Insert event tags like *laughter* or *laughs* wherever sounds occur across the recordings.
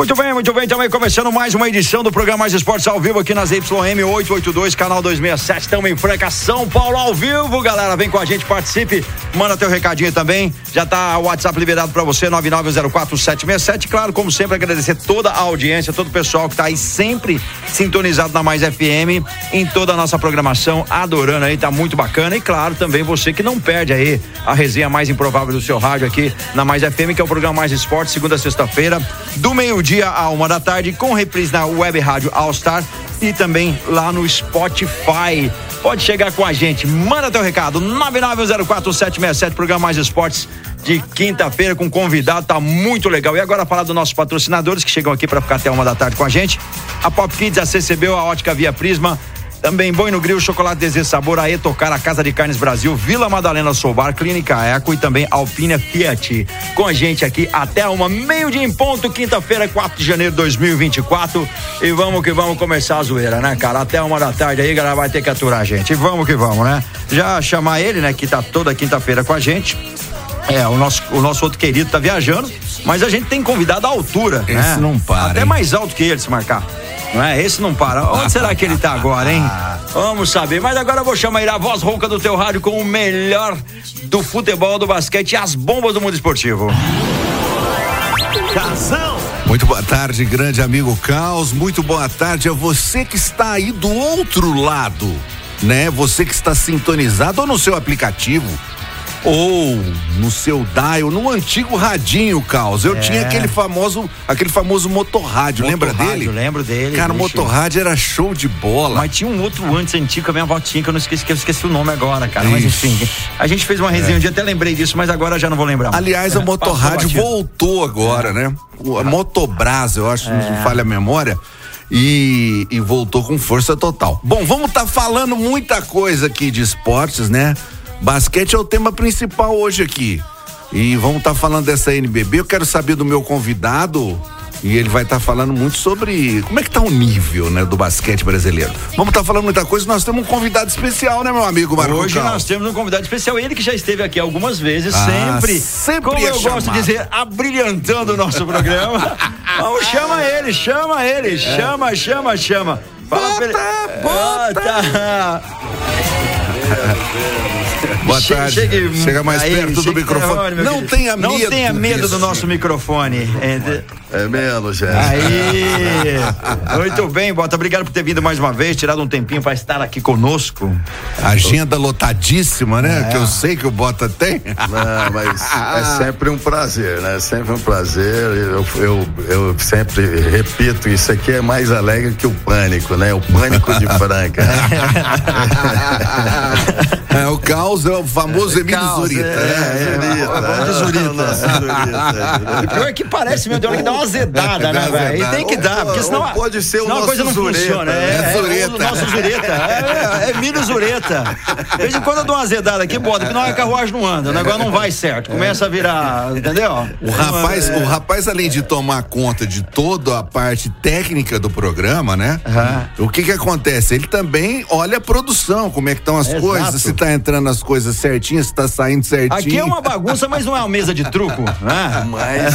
Muito bem, muito bem. Também começando mais uma edição do programa Mais Esportes ao vivo aqui nas YM 882, canal 267. Estamos em Franca, São Paulo ao vivo, galera. Vem com a gente, participe. Manda teu recadinho também. Já tá o WhatsApp liberado para você, 9904767. Claro, como sempre, agradecer toda a audiência, todo o pessoal que tá aí sempre sintonizado na Mais FM, em toda a nossa programação, adorando aí, tá muito bacana. E claro, também você que não perde aí a resenha mais improvável do seu rádio aqui na Mais FM, que é o programa Mais Esportes, segunda a sexta-feira, do meio-dia a uma da tarde, com reprise na Web Rádio All Star e também lá no Spotify. Pode chegar com a gente, manda teu recado, 9904767, programa Mais Esportes de quinta-feira com convidado, tá muito legal. E agora falar dos nossos patrocinadores que chegam aqui para ficar até uma da tarde com a gente. A Pop Kids, a CCB, a Ótica Via Prisma, também Boi no Grill, Chocolate Desejo Sabor, a Etocar, a Casa de Carnes Brasil, Vila Madalena Soubar, Clínica Eco e também Alpina Fiat. Com a gente aqui até uma meio-dia em ponto, quinta-feira, 4 de janeiro de 2024. E vamos que vamos começar a zoeira, né, cara? Até uma da tarde aí, galera, vai ter que aturar a gente. E vamos que vamos, né? Já chamar ele, né, que tá toda quinta-feira com a gente. É, o nosso, o nosso outro querido tá viajando, mas a gente tem convidado à altura, Esse né? não para, Até hein? mais alto que ele, se marcar. Não é? Esse não para. Onde será que ele tá agora, hein? Vamos saber. Mas agora eu vou chamar a voz rouca do teu rádio com o melhor do futebol, do basquete e as bombas do mundo esportivo. Casão. Muito boa tarde, grande amigo Caos. Muito boa tarde a você que está aí do outro lado, né? Você que está sintonizado ou no seu aplicativo ou no seu dial, no antigo radinho, Caos. Eu É. tinha aquele famoso, aquele famoso motorrádio, lembra Motorrádio, dele? Lembro dele. Cara, o motorrádio era show de bola. Mas tinha um outro antes antigo que a minha avó tinha, que eu não esqueci, que eu esqueci o nome agora, cara. Mas enfim, a gente fez uma resenha um dia, até lembrei disso, mas agora já não vou lembrar. Aliás, *laughs* Passou motorrádio voltou agora, né? O- A Motobras, eu acho, É. não falha a memória. E, e voltou com força total. Bom, vamos estar falando muita coisa aqui de esportes, né? Basquete é o tema principal hoje aqui. E vamos estar falando dessa NBB. Eu quero saber do meu convidado. E ele vai estar falando muito sobre como é que tá o nível, né, do basquete brasileiro. Vamos estar falando muita coisa. Nós temos um convidado especial, né, meu amigo Marco Hoje Cal? nós temos um convidado especial, ele que já esteve aqui algumas vezes, Ah, sempre, sempre como é eu gosto de chamado. dizer, abrilhantando o nosso programa. *laughs* Vamos, chama ele, chama ele, chama, chama, chama. Fala pra ele. Bota! *laughs* Boa Che- tarde. chegue- Chega mais aí, perto do microfone. Não tenha medo. Não tenha medo do nosso microfone. É, É mesmo, gente. Aí, *laughs* muito bem, Bota. Obrigado por ter vindo mais uma vez, tirado um tempinho para estar aqui conosco. Agenda lotadíssima, né? É. Que eu sei que o Bota tem. Não, mas é sempre um prazer, né? Sempre um prazer. Eu, eu, eu sempre repito, isso aqui é mais alegre que o pânico, né? O pânico de Franca. *laughs* *laughs* É, o caos é o famoso Emílio Caos, Zurita. é, né? é, Vamos de Zurita. Nossa, Zurita. E pior é que parece, meu Deus, que dá uma azedada, né, velho? E tem que dar, porque senão. Pode ser o nosso coisa não Zureta, funciona. né? É, É é, Zureta. o nosso Zureta. É, é, é Milho Zureta. De vez em quando eu dou uma azedada aqui, bota, porque não a carruagem não anda, o negócio não vai certo. Começa a virar, entendeu? O rapaz, o rapaz, além de tomar conta de toda a parte técnica do programa, né? O que que acontece? Ele também olha a produção, como é que estão as Exato. Coisas, se tá entrando as coisas certinhas, se tá saindo certinho. Aqui é uma bagunça, mas não é uma mesa de truco, né? *laughs* Mas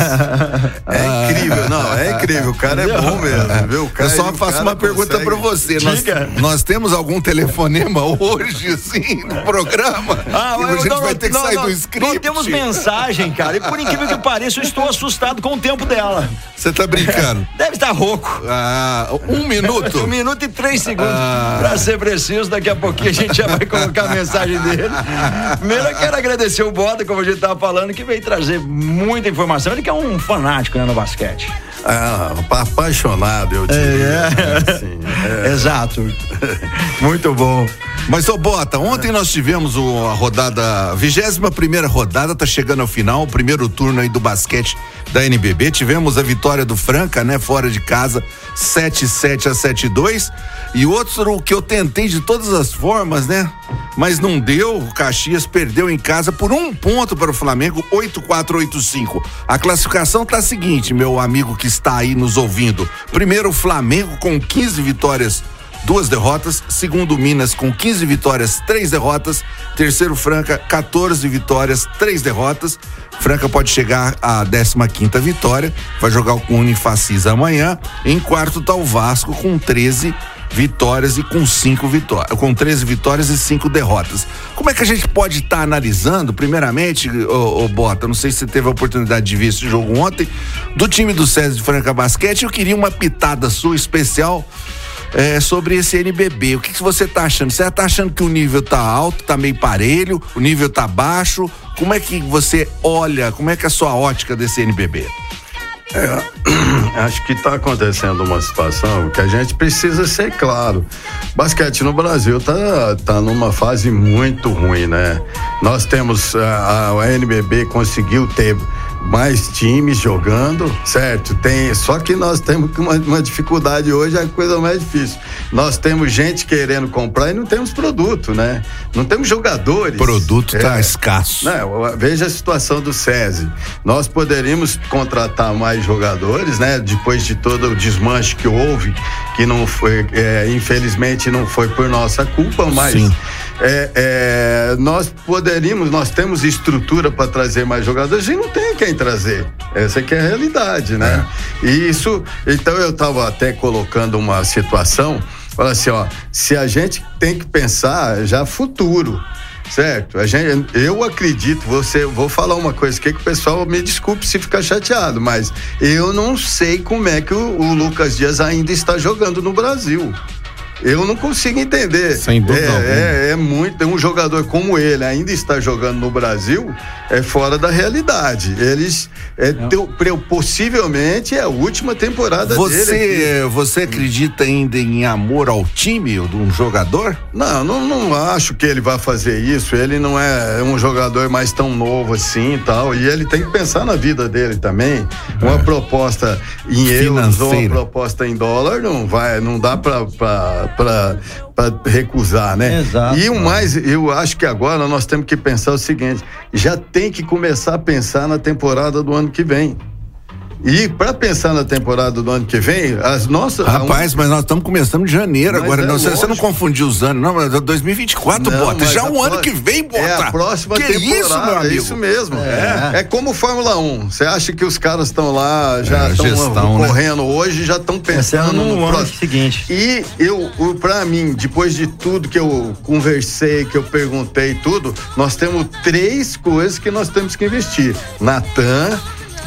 é incrível, não, é incrível. O cara é bom mesmo, viu? Eu só o faço uma pergunta pra você. Nós, nós temos algum telefonema hoje, sim, no programa? Ah, mas a gente não, vai ter que não, sair não, do script. Não temos mensagem, cara. E por incrível que pareça, eu estou assustado com o tempo dela. Você tá brincando? *laughs* Deve estar rouco. Ah, um minuto? *laughs* Um minuto e três segundos. Ah. Pra ser preciso, daqui a pouquinho a gente já vai colocar a mensagem dele. Primeiro eu quero agradecer o Bota, como a gente tava falando, que veio trazer muita informação. Ele que é um fanático né, no basquete. Ah, apaixonado, eu diria. É. *laughs* Assim, é. Exato. *laughs* Muito bom. Mas, ô Bota, ontem nós tivemos a rodada, a 21 primeira rodada, tá chegando ao final, o primeiro turno aí do basquete da NBB. Tivemos a vitória do Franca, né, fora de casa, 7-7 a 7-2. E outro que eu tentei de todas as formas, né? Mas não deu. O Caxias perdeu em casa por um ponto para o Flamengo, 8-4-8-5. A classificação tá a seguinte, meu amigo que está aí nos ouvindo. Primeiro, Flamengo com 15 vitórias duas derrotas. Segundo, Minas com 15 vitórias, três derrotas. Terceiro, Franca, 14 vitórias, três derrotas. Franca pode chegar à 15 quinta vitória. Vai jogar com o Unifacis amanhã. Em quarto tá o Vasco com 13 vitórias e com cinco vitórias, com 13 vitórias e cinco derrotas. Como é que a gente pode estar tá analisando, primeiramente, ô, Bota, não sei se você teve a oportunidade de ver esse jogo ontem, do time do César de Franca Basquete, eu queria uma pitada sua especial é, sobre esse NBB. O que, que você está achando? Você está achando que o nível está alto, está meio parelho, o nível está baixo? Como é que você olha, como é que é a sua ótica desse NBB? É, *clears throat* acho que está acontecendo uma situação que a gente precisa ser claro. Basquete no Brasil tá, tá numa fase muito ruim, né? Nós temos a, a NBB conseguiu ter mais times jogando, certo? Tem, só que nós temos uma, uma, dificuldade hoje, é a coisa mais difícil. Nós temos gente querendo comprar e não temos produto, né? Não temos jogadores. Produto está é, escasso. Né? Veja a situação do SESI. Nós poderíamos contratar mais jogadores, né? Depois de todo o desmanche que houve, que não foi, é, infelizmente não foi por nossa culpa, mas Sim é, é, nós poderíamos, nós temos estrutura para trazer mais jogadores e não tem quem trazer. Essa que é a realidade, né? É. E isso, então eu estava até colocando uma situação, fala assim, ó, se a gente tem que pensar já futuro. Certo, a gente, eu acredito, você, vou falar uma coisa aqui que o pessoal me desculpe se ficar chateado, mas eu não sei como é que o, o Lucas Dias ainda está jogando no Brasil. Eu não consigo entender. Sem dúvida. É, é, é, muito. Um jogador como ele ainda está jogando no Brasil é fora da realidade. Eles. É, teu, possivelmente é a última temporada você, dele. Você acredita ainda em amor ao time de um jogador? Não, não, não acho que ele vai fazer isso. Ele não é um jogador mais tão novo assim e tal. E ele tem que pensar na vida dele também. Uma é. proposta em euros ou uma proposta em dólar não vai, não dá para para recusar, né? Exato. E o mais, eu acho que agora nós temos que pensar o seguinte: já tem que começar a pensar na temporada do ano que vem. E para pensar na temporada do ano que vem, as nossas. Rapaz, um... mas nós estamos começando de janeiro agora. É, não, você não confundiu os anos, não, mas 2024, é não, bota. Já o ano que vem, bota. É a próxima que temporada. Isso, meu amigo? É isso mesmo. É. é como Fórmula 1. Você acha que os caras estão lá, já estão é, né? correndo né? hoje, já estão pensando no, no ano seguinte. E eu, para mim, depois de tudo que eu conversei, que eu perguntei tudo, nós temos três coisas que nós temos que investir. Natan,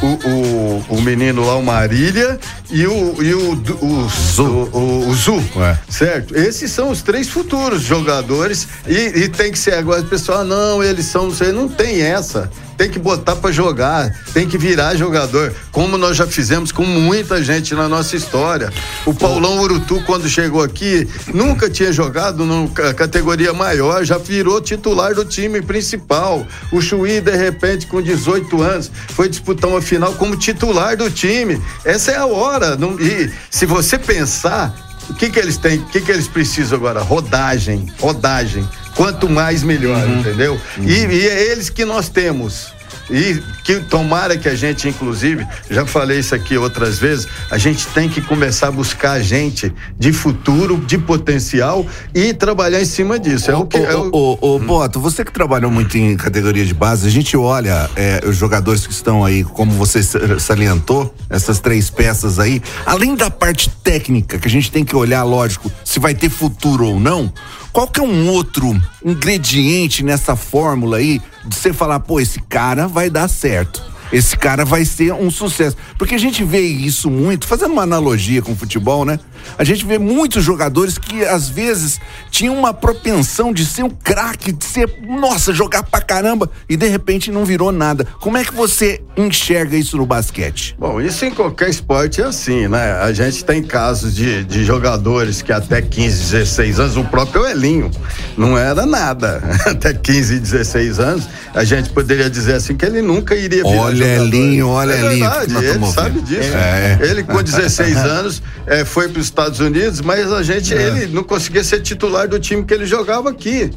o, o, o menino lá, o Marília, e o, e o, o, Zu. O, o, Zu certo? Esses são os três futuros jogadores e, e tem que ser agora, o pessoal, não, eles são, não tem essa tem que botar para jogar, tem que virar jogador, como nós já fizemos com muita gente na nossa história. O Paulão Urutu, quando chegou aqui, nunca tinha jogado na categoria maior, já virou titular do time principal. O Chuí, de repente, com 18 anos, foi disputar uma final como titular do time. Essa é a hora. Não, e se você pensar, o que que eles têm, o que que eles precisam agora? Rodagem, rodagem. Quanto mais melhor, uhum. entendeu? Uhum. E, e é eles que nós temos. E que tomara que a gente, inclusive, já falei isso aqui outras vezes, a gente tem que começar a buscar gente de futuro, de potencial e trabalhar em cima disso. É o, que. Ô, é o... ô, ô, Boto, você que trabalhou muito em categoria de base, a gente olha é, os jogadores que estão aí, como você salientou, essas três peças aí, além da parte técnica, que a gente tem que olhar, lógico, se vai ter futuro ou não. Qual que é um outro ingrediente nessa fórmula aí de você falar, pô, esse cara vai dar certo? esse cara vai ser um sucesso. Porque a gente vê isso muito, fazendo uma analogia com o futebol, né? A gente vê muitos jogadores que às vezes tinham uma propensão de ser um craque, de ser, nossa, jogar pra caramba e de repente não virou nada. Como é que você enxerga isso no basquete? Bom, isso em qualquer esporte é assim, né? A gente tem casos de, de jogadores que até 15, 16 anos, o próprio Elinho não era nada. *laughs* Até 15, 16 anos, a gente poderia dizer assim que ele nunca iria virar Olha jogador. Elinho, olha é Elinho, verdade, ele sabe disso. É. Ele com 16 *laughs* anos é, foi para os Estados Unidos, mas a gente, É. ele não conseguia ser titular do time que ele jogava aqui,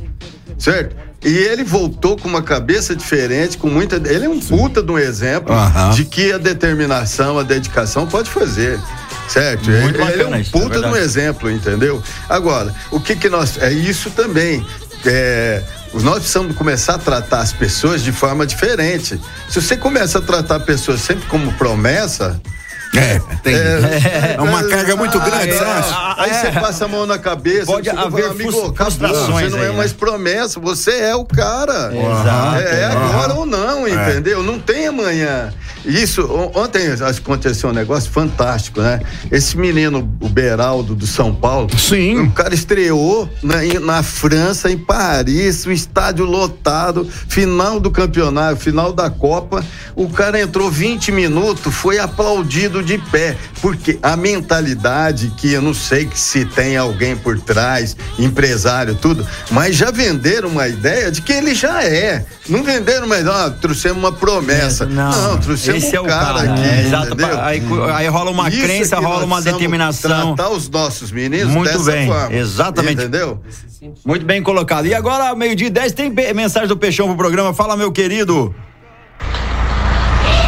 certo? E ele voltou com uma cabeça diferente, com muita. Ele é um puta de um exemplo Aham. de que a determinação, a dedicação pode fazer. Certo? Muito ele, ele é um é puta de um exemplo, entendeu? Agora, o que que nós. É isso também. É, nós precisamos começar a tratar as pessoas de forma diferente. Se você começa a tratar pessoas sempre como promessa. É, tem. É, uma carga muito grande, é, você acha? Aí É. você passa a mão na cabeça. Pode haver amigo, frustrações Você não é né? mais promessa, você é o cara. Exato. É, é agora ou não, entendeu? Não tem amanhã. Isso, on- ontem aconteceu um negócio fantástico, né? Esse menino, o Beraldo do São Paulo. Sim. O cara estreou na, em- na França, em Paris, o estádio lotado, final do campeonato, final da Copa. O cara entrou 20 minutos, foi aplaudido de pé. Porque a mentalidade que eu não sei que se tem alguém por trás, empresário, tudo, mas já venderam uma ideia de que ele já é. Não venderam, mas ó, trouxemos uma promessa. Não, trouxemos esse é o cara, cara, aqui. é, exato, aí, aí rola uma Isso crença, rola uma determinação. Tratar os nossos meninos Muito dessa bem, forma. exatamente. Entendeu? Muito bem colocado. E agora, meio-dia e 10, tem mensagem do Peixão pro programa. Fala, meu querido.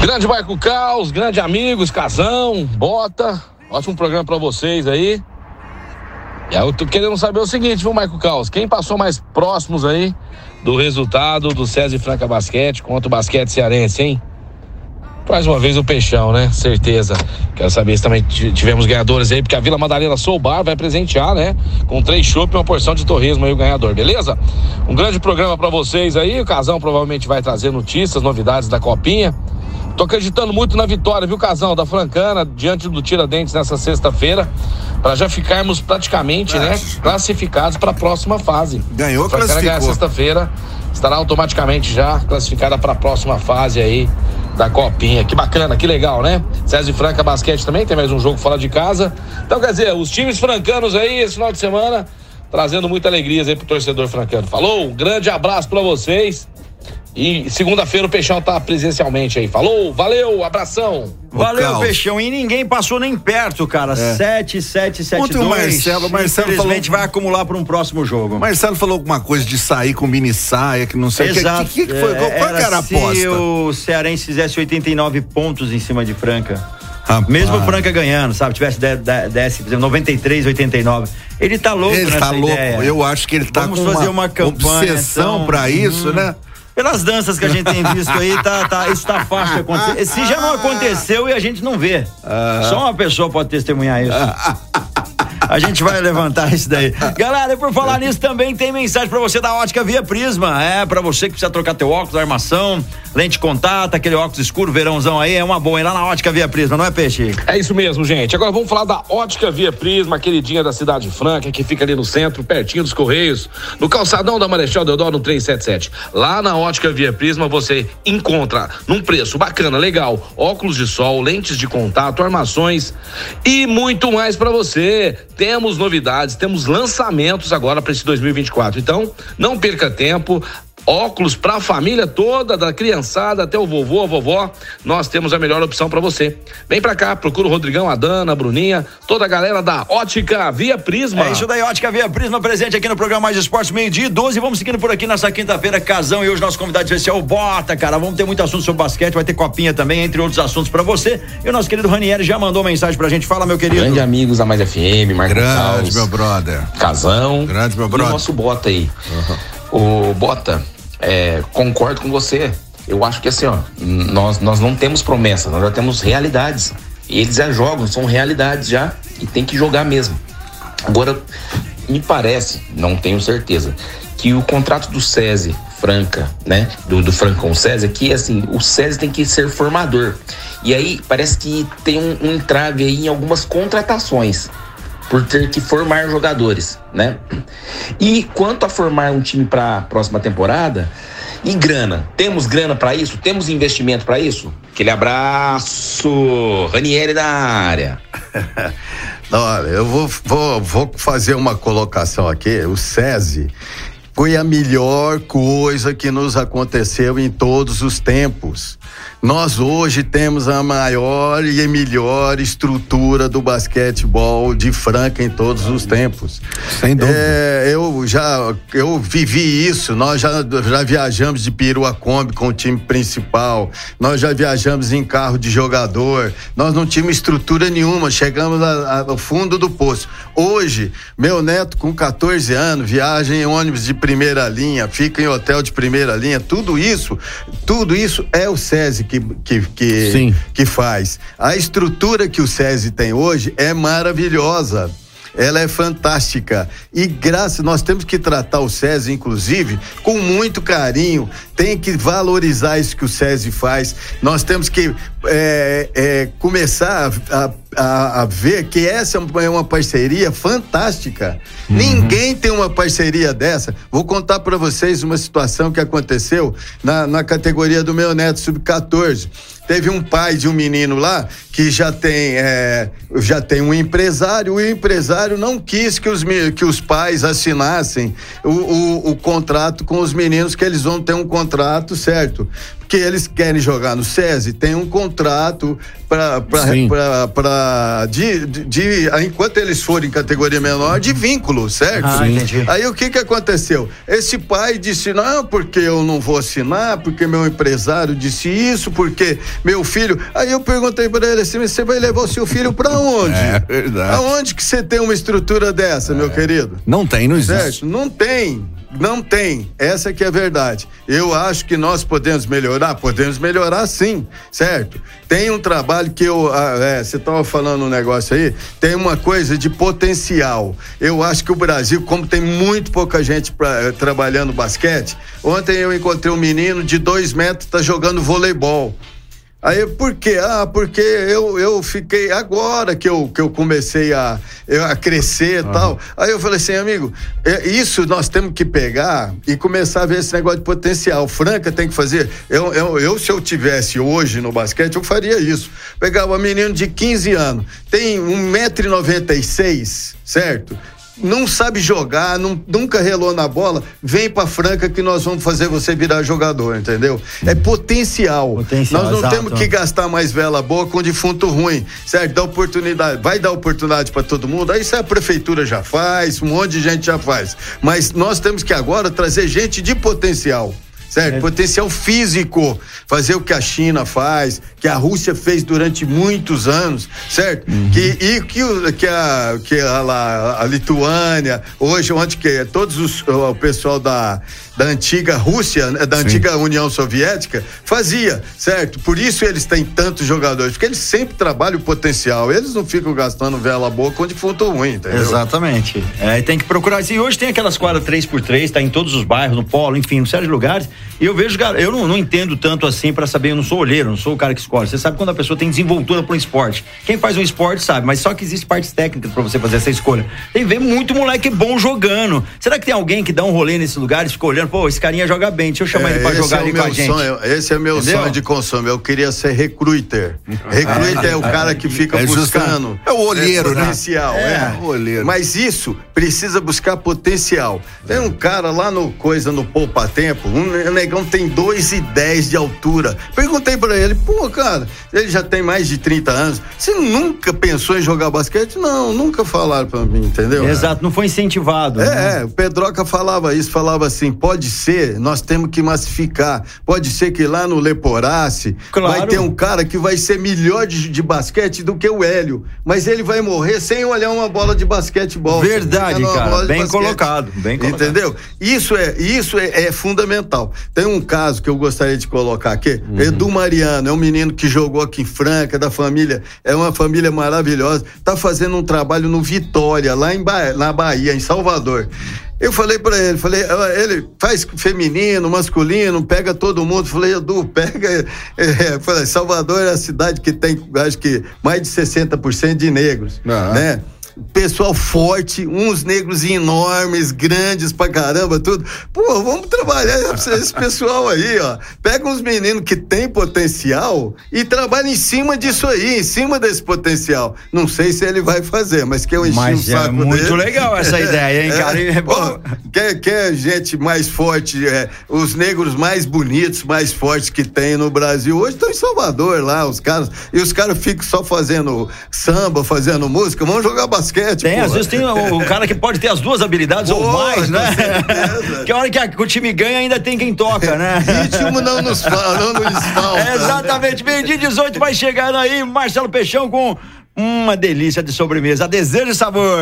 Grande Marco Caos, grande amigos, Casão, Bota. Ótimo programa pra vocês aí. E aí eu tô querendo saber o seguinte, viu, Marco Caos? Quem passou mais próximos aí do resultado do César e Franca Basquete contra o basquete cearense, hein? Mais uma vez o Peixão, né? Certeza. Quero saber se também ti- tivemos ganhadores aí, porque a Vila Madalena Soul Bar vai presentear, né? Com três chopp e uma porção de torresmo aí o ganhador, beleza? Um grande programa pra vocês aí. O Casão provavelmente vai trazer notícias, novidades da Copinha. Tô acreditando muito na vitória, viu, Casão, da Francana, diante do Tiradentes nessa sexta-feira, para já ficarmos praticamente, né, classificados para a próxima fase. Ganhou, Francana ganhar classificou. sexta-feira, estará automaticamente já classificada para a próxima fase aí da Copinha. Que bacana, que legal, né? César e Franca Basquete também, tem mais um jogo fora de casa. Então, quer dizer, os times francanos aí, esse final de semana, trazendo muita alegria aí pro torcedor francano. Falou, um grande abraço para vocês. E segunda-feira o Peixão tá presencialmente aí. Falou, valeu, abração. Valeu. Peixão. E ninguém passou nem perto, cara. 7, 7, 7, Ontem 2. o Marcelo- Marcelo Infelizmente falou- vai acumular para um próximo jogo. Marcelo falou alguma coisa de sair com mini saia, que não sei o que. Exato. que, que foi? Qual, qual que era a se aposta? o Cearense fizesse 89 pontos em cima de Franca. Rapaz. Mesmo o Franca ganhando, sabe? Tivesse 10, 10, por exemplo, 93, 89. Ele tá louco Ele nessa tá louco. ideia. Eu acho que ele tá Vamos com fazer uma, uma campanha, obsessão então. pra isso, né? Pelas danças que a gente tem visto aí, tá, tá, isso tá fácil de acontecer. Se já não aconteceu e a gente não vê. Só uma pessoa pode testemunhar isso. A gente vai levantar isso daí. Galera, e por falar nisso também tem mensagem pra você da Ótica Via Prisma. É, pra você que precisa trocar teu óculos, armação, lente contato, aquele óculos escuro, verãozão aí, é uma boa. Ir lá na Ótica Via Prisma, não é, Peixe? É isso mesmo, gente. Agora vamos falar da Ótica Via Prisma, queridinha da Cidade Franca, que fica ali no centro, pertinho dos Correios, no calçadão da Marechal Deodoro, no 377. Lá na Ótica Via Prisma você encontra, num preço bacana, legal, óculos de sol, lentes de contato, armações e muito mais pra você. Temos novidades, temos lançamentos agora para esse 2024. Então, não perca tempo. Óculos para a família toda, da criançada até o vovô, a vovó, nós temos a melhor opção para você. Vem pra cá, procura o Rodrigão, a Dana, a Bruninha, toda a galera da Ótica Via Prisma. É isso daí, Ótica Via Prisma, presente aqui no programa Mais Esportes, meio-dia e 12. Vamos seguindo por aqui nessa quinta-feira, Casão e hoje nosso convidado especial, Bota, cara. Vamos ter muito assunto sobre basquete, vai ter copinha também, entre outros assuntos pra você. E o nosso querido Ranieri já mandou mensagem pra gente. Fala, meu querido. Grande amigos da Mais FM, Marco Grande, Caos, meu brother. Casão. Grande, meu E brother. o nosso Bota aí. O Bota, é, concordo com você. Eu acho que assim, ó, nós, nós não temos promessa, nós já temos realidades. E eles já jogam, são realidades já, e tem que jogar mesmo. Agora, me parece, não tenho certeza, que o contrato do SESI Franca, né? Do, do Francão César, que assim, o César tem que ser formador. E aí parece que tem um, um entrave aí em algumas contratações por ter que formar jogadores, né? E quanto a formar um time para a próxima temporada, e grana, temos grana para isso? Temos investimento para isso? Aquele abraço, Ranieri da área. *laughs* Olha, eu vou, vou, vou fazer uma colocação aqui. O SESI foi a melhor coisa que nos aconteceu em todos os tempos. Nós hoje temos a maior e melhor estrutura do basquetebol de Franca em todos os tempos. Sem dúvida. É, eu já eu vivi isso. Nós já, já viajamos de perua Kombi com o time principal. Nós já viajamos em carro de jogador. Nós não tínhamos estrutura nenhuma. Chegamos a, a, ao fundo do poço. Hoje, meu neto com 14 anos viaja em ônibus de primeira linha, fica em hotel de primeira linha. Tudo isso, tudo isso é o SESI que, que, que, que faz. A estrutura que o SESI tem hoje é maravilhosa ela é fantástica. E graças, nós temos que tratar o SESI, inclusive, com muito carinho. Tem que valorizar isso que o SESI faz. Nós temos que é, é, começar a, a, a, ver que essa é uma parceria fantástica. Uhum. Ninguém tem uma parceria dessa. Vou contar para vocês uma situação que aconteceu na, na categoria do meu neto sub-14. Teve um pai de um menino lá que já tem, é, já tem um empresário, o empresário não quis que os, que os pais assinassem o, o, o contrato com os meninos, que eles vão ter um contrato, certo? Que eles querem jogar no SESI, tem um contrato para de, de, de, enquanto eles forem categoria menor, de vínculo, certo? Ah, Aí o que que aconteceu? Esse pai disse: não, porque eu não vou assinar, porque meu empresário disse isso, porque meu filho. Aí eu perguntei para ele assim: você vai levar o seu filho para onde? É verdade. Aonde que você tem uma estrutura dessa, é. meu querido? Não tem, não existe. Certo? Não tem. Não tem. Essa que é a verdade. Eu acho que nós podemos melhorar, podemos melhorar sim, certo? Tem um trabalho que eu, ah, é, você estava falando um negócio aí, tem uma coisa de potencial. Eu acho que o Brasil, como tem muito pouca gente pra, eh, trabalhando basquete, ontem eu encontrei um menino de dois metros tá jogando voleibol. Aí por quê? Ah, porque eu, eu fiquei agora que eu, que eu comecei a, a crescer e uhum. tal. Aí eu falei assim, amigo, é, isso nós temos que pegar e começar a ver esse negócio de potencial. Franca tem que fazer. Eu, eu, eu se eu tivesse hoje no basquete, eu faria isso. Pegava um menino de 15 anos, tem 1,96m, certo? Não sabe jogar, não, nunca relou na bola, vem pra Franca que nós vamos fazer você virar jogador, entendeu? É potencial. potencial nós não exato. temos que gastar mais vela boa com defunto ruim, certo? Dá oportunidade, vai dar oportunidade para todo mundo, aí isso a prefeitura já faz, um monte de gente já faz. Mas nós temos que agora trazer gente de potencial certo? É. Potencial físico, fazer o que a China faz, que a Rússia fez durante muitos anos, certo? Uhum. Que, e que, que, a, que a, a Lituânia, hoje, onde que todos os, o pessoal da, da antiga Rússia, né, da Sim. antiga União Soviética, fazia, certo? Por isso eles têm tantos jogadores, porque eles sempre trabalham o potencial, eles não ficam gastando vela boa com defunto ruim, entendeu? Exatamente. É, tem que procurar. E hoje tem aquelas quadras 3x3, tá em todos os bairros, no polo, enfim, em sérios lugares. E eu vejo, eu não, não entendo tanto assim para saber, eu não sou olheiro, não sou o cara que escolhe. Você sabe quando a pessoa tem desenvoltura para um esporte. Quem faz um esporte sabe, mas só que existe partes técnicas para você fazer essa escolha. Tem que ver muito moleque bom jogando. Será que tem alguém que dá um rolê nesse lugar e fica olhando, pô, esse carinha joga bem, deixa eu chamar é, ele para jogar é ali com a gente. Sonho, esse é meu Entendeu? sonho de consumo. Eu queria ser recruiter. Recruiter é o cara que fica é buscando. É o olheiro, é, né? Potencial, é. é. O olheiro. Mas isso precisa buscar potencial. Tem um cara lá no coisa no Poupa Tempo, um negão tem dois e dez de altura. Perguntei para ele, pô, cara, ele já tem mais de 30 anos. Você nunca pensou em jogar basquete? Não, nunca falaram para mim, entendeu? Exato, não foi incentivado. É, né? é, o Pedroca falava isso, falava assim, pode ser, nós temos que massificar. Pode ser que lá no Leporace claro. vai ter um cara que vai ser melhor de, de basquete do que o Hélio, mas ele vai morrer sem olhar uma bola de basquetebol. Verdade, cara, bem colocado, bem colocado. Entendeu? Isso é, isso é, é fundamental. Tem um caso que eu gostaria de colocar aqui. Uhum. Edu Mariano é um menino que jogou aqui em Franca, da família, é uma família maravilhosa. Tá fazendo um trabalho no Vitória, lá em ba na Bahia, em Salvador. Eu falei pra ele, falei, ah, ele faz feminino, masculino, pega todo mundo. Falei, Edu, pega. *laughs* É, falei, Salvador é a cidade que tem, acho que, mais de 60% de negros. Ah. Né? Pessoal forte, uns negros enormes, grandes pra caramba, tudo. Pô, vamos trabalhar esse pessoal aí, ó. Pega uns meninos que têm potencial e trabalha em cima disso aí, em cima desse potencial. Não sei se ele vai fazer, mas que eu enchi Mas o é saco muito dele. legal essa ideia, hein, *laughs* cara? E, bom, Ó, quer, quer gente mais forte, é, os negros mais bonitos, mais fortes que tem no Brasil. Hoje estão em Salvador lá, os caras. E os caras ficam só fazendo samba, fazendo música. Vamos jogar basquete. Tem, porra. às vezes tem o, o cara que pode ter as duas habilidades ou mais, né? certeza. *laughs* que a hora que, a- que o time ganha ainda tem quem toca, né? Ritmo não nos fala, não nos falta. *laughs* É, exatamente, meio dia 18 vai chegando aí, Marcelo Peixão com uma delícia de sobremesa. Desejo e sabor.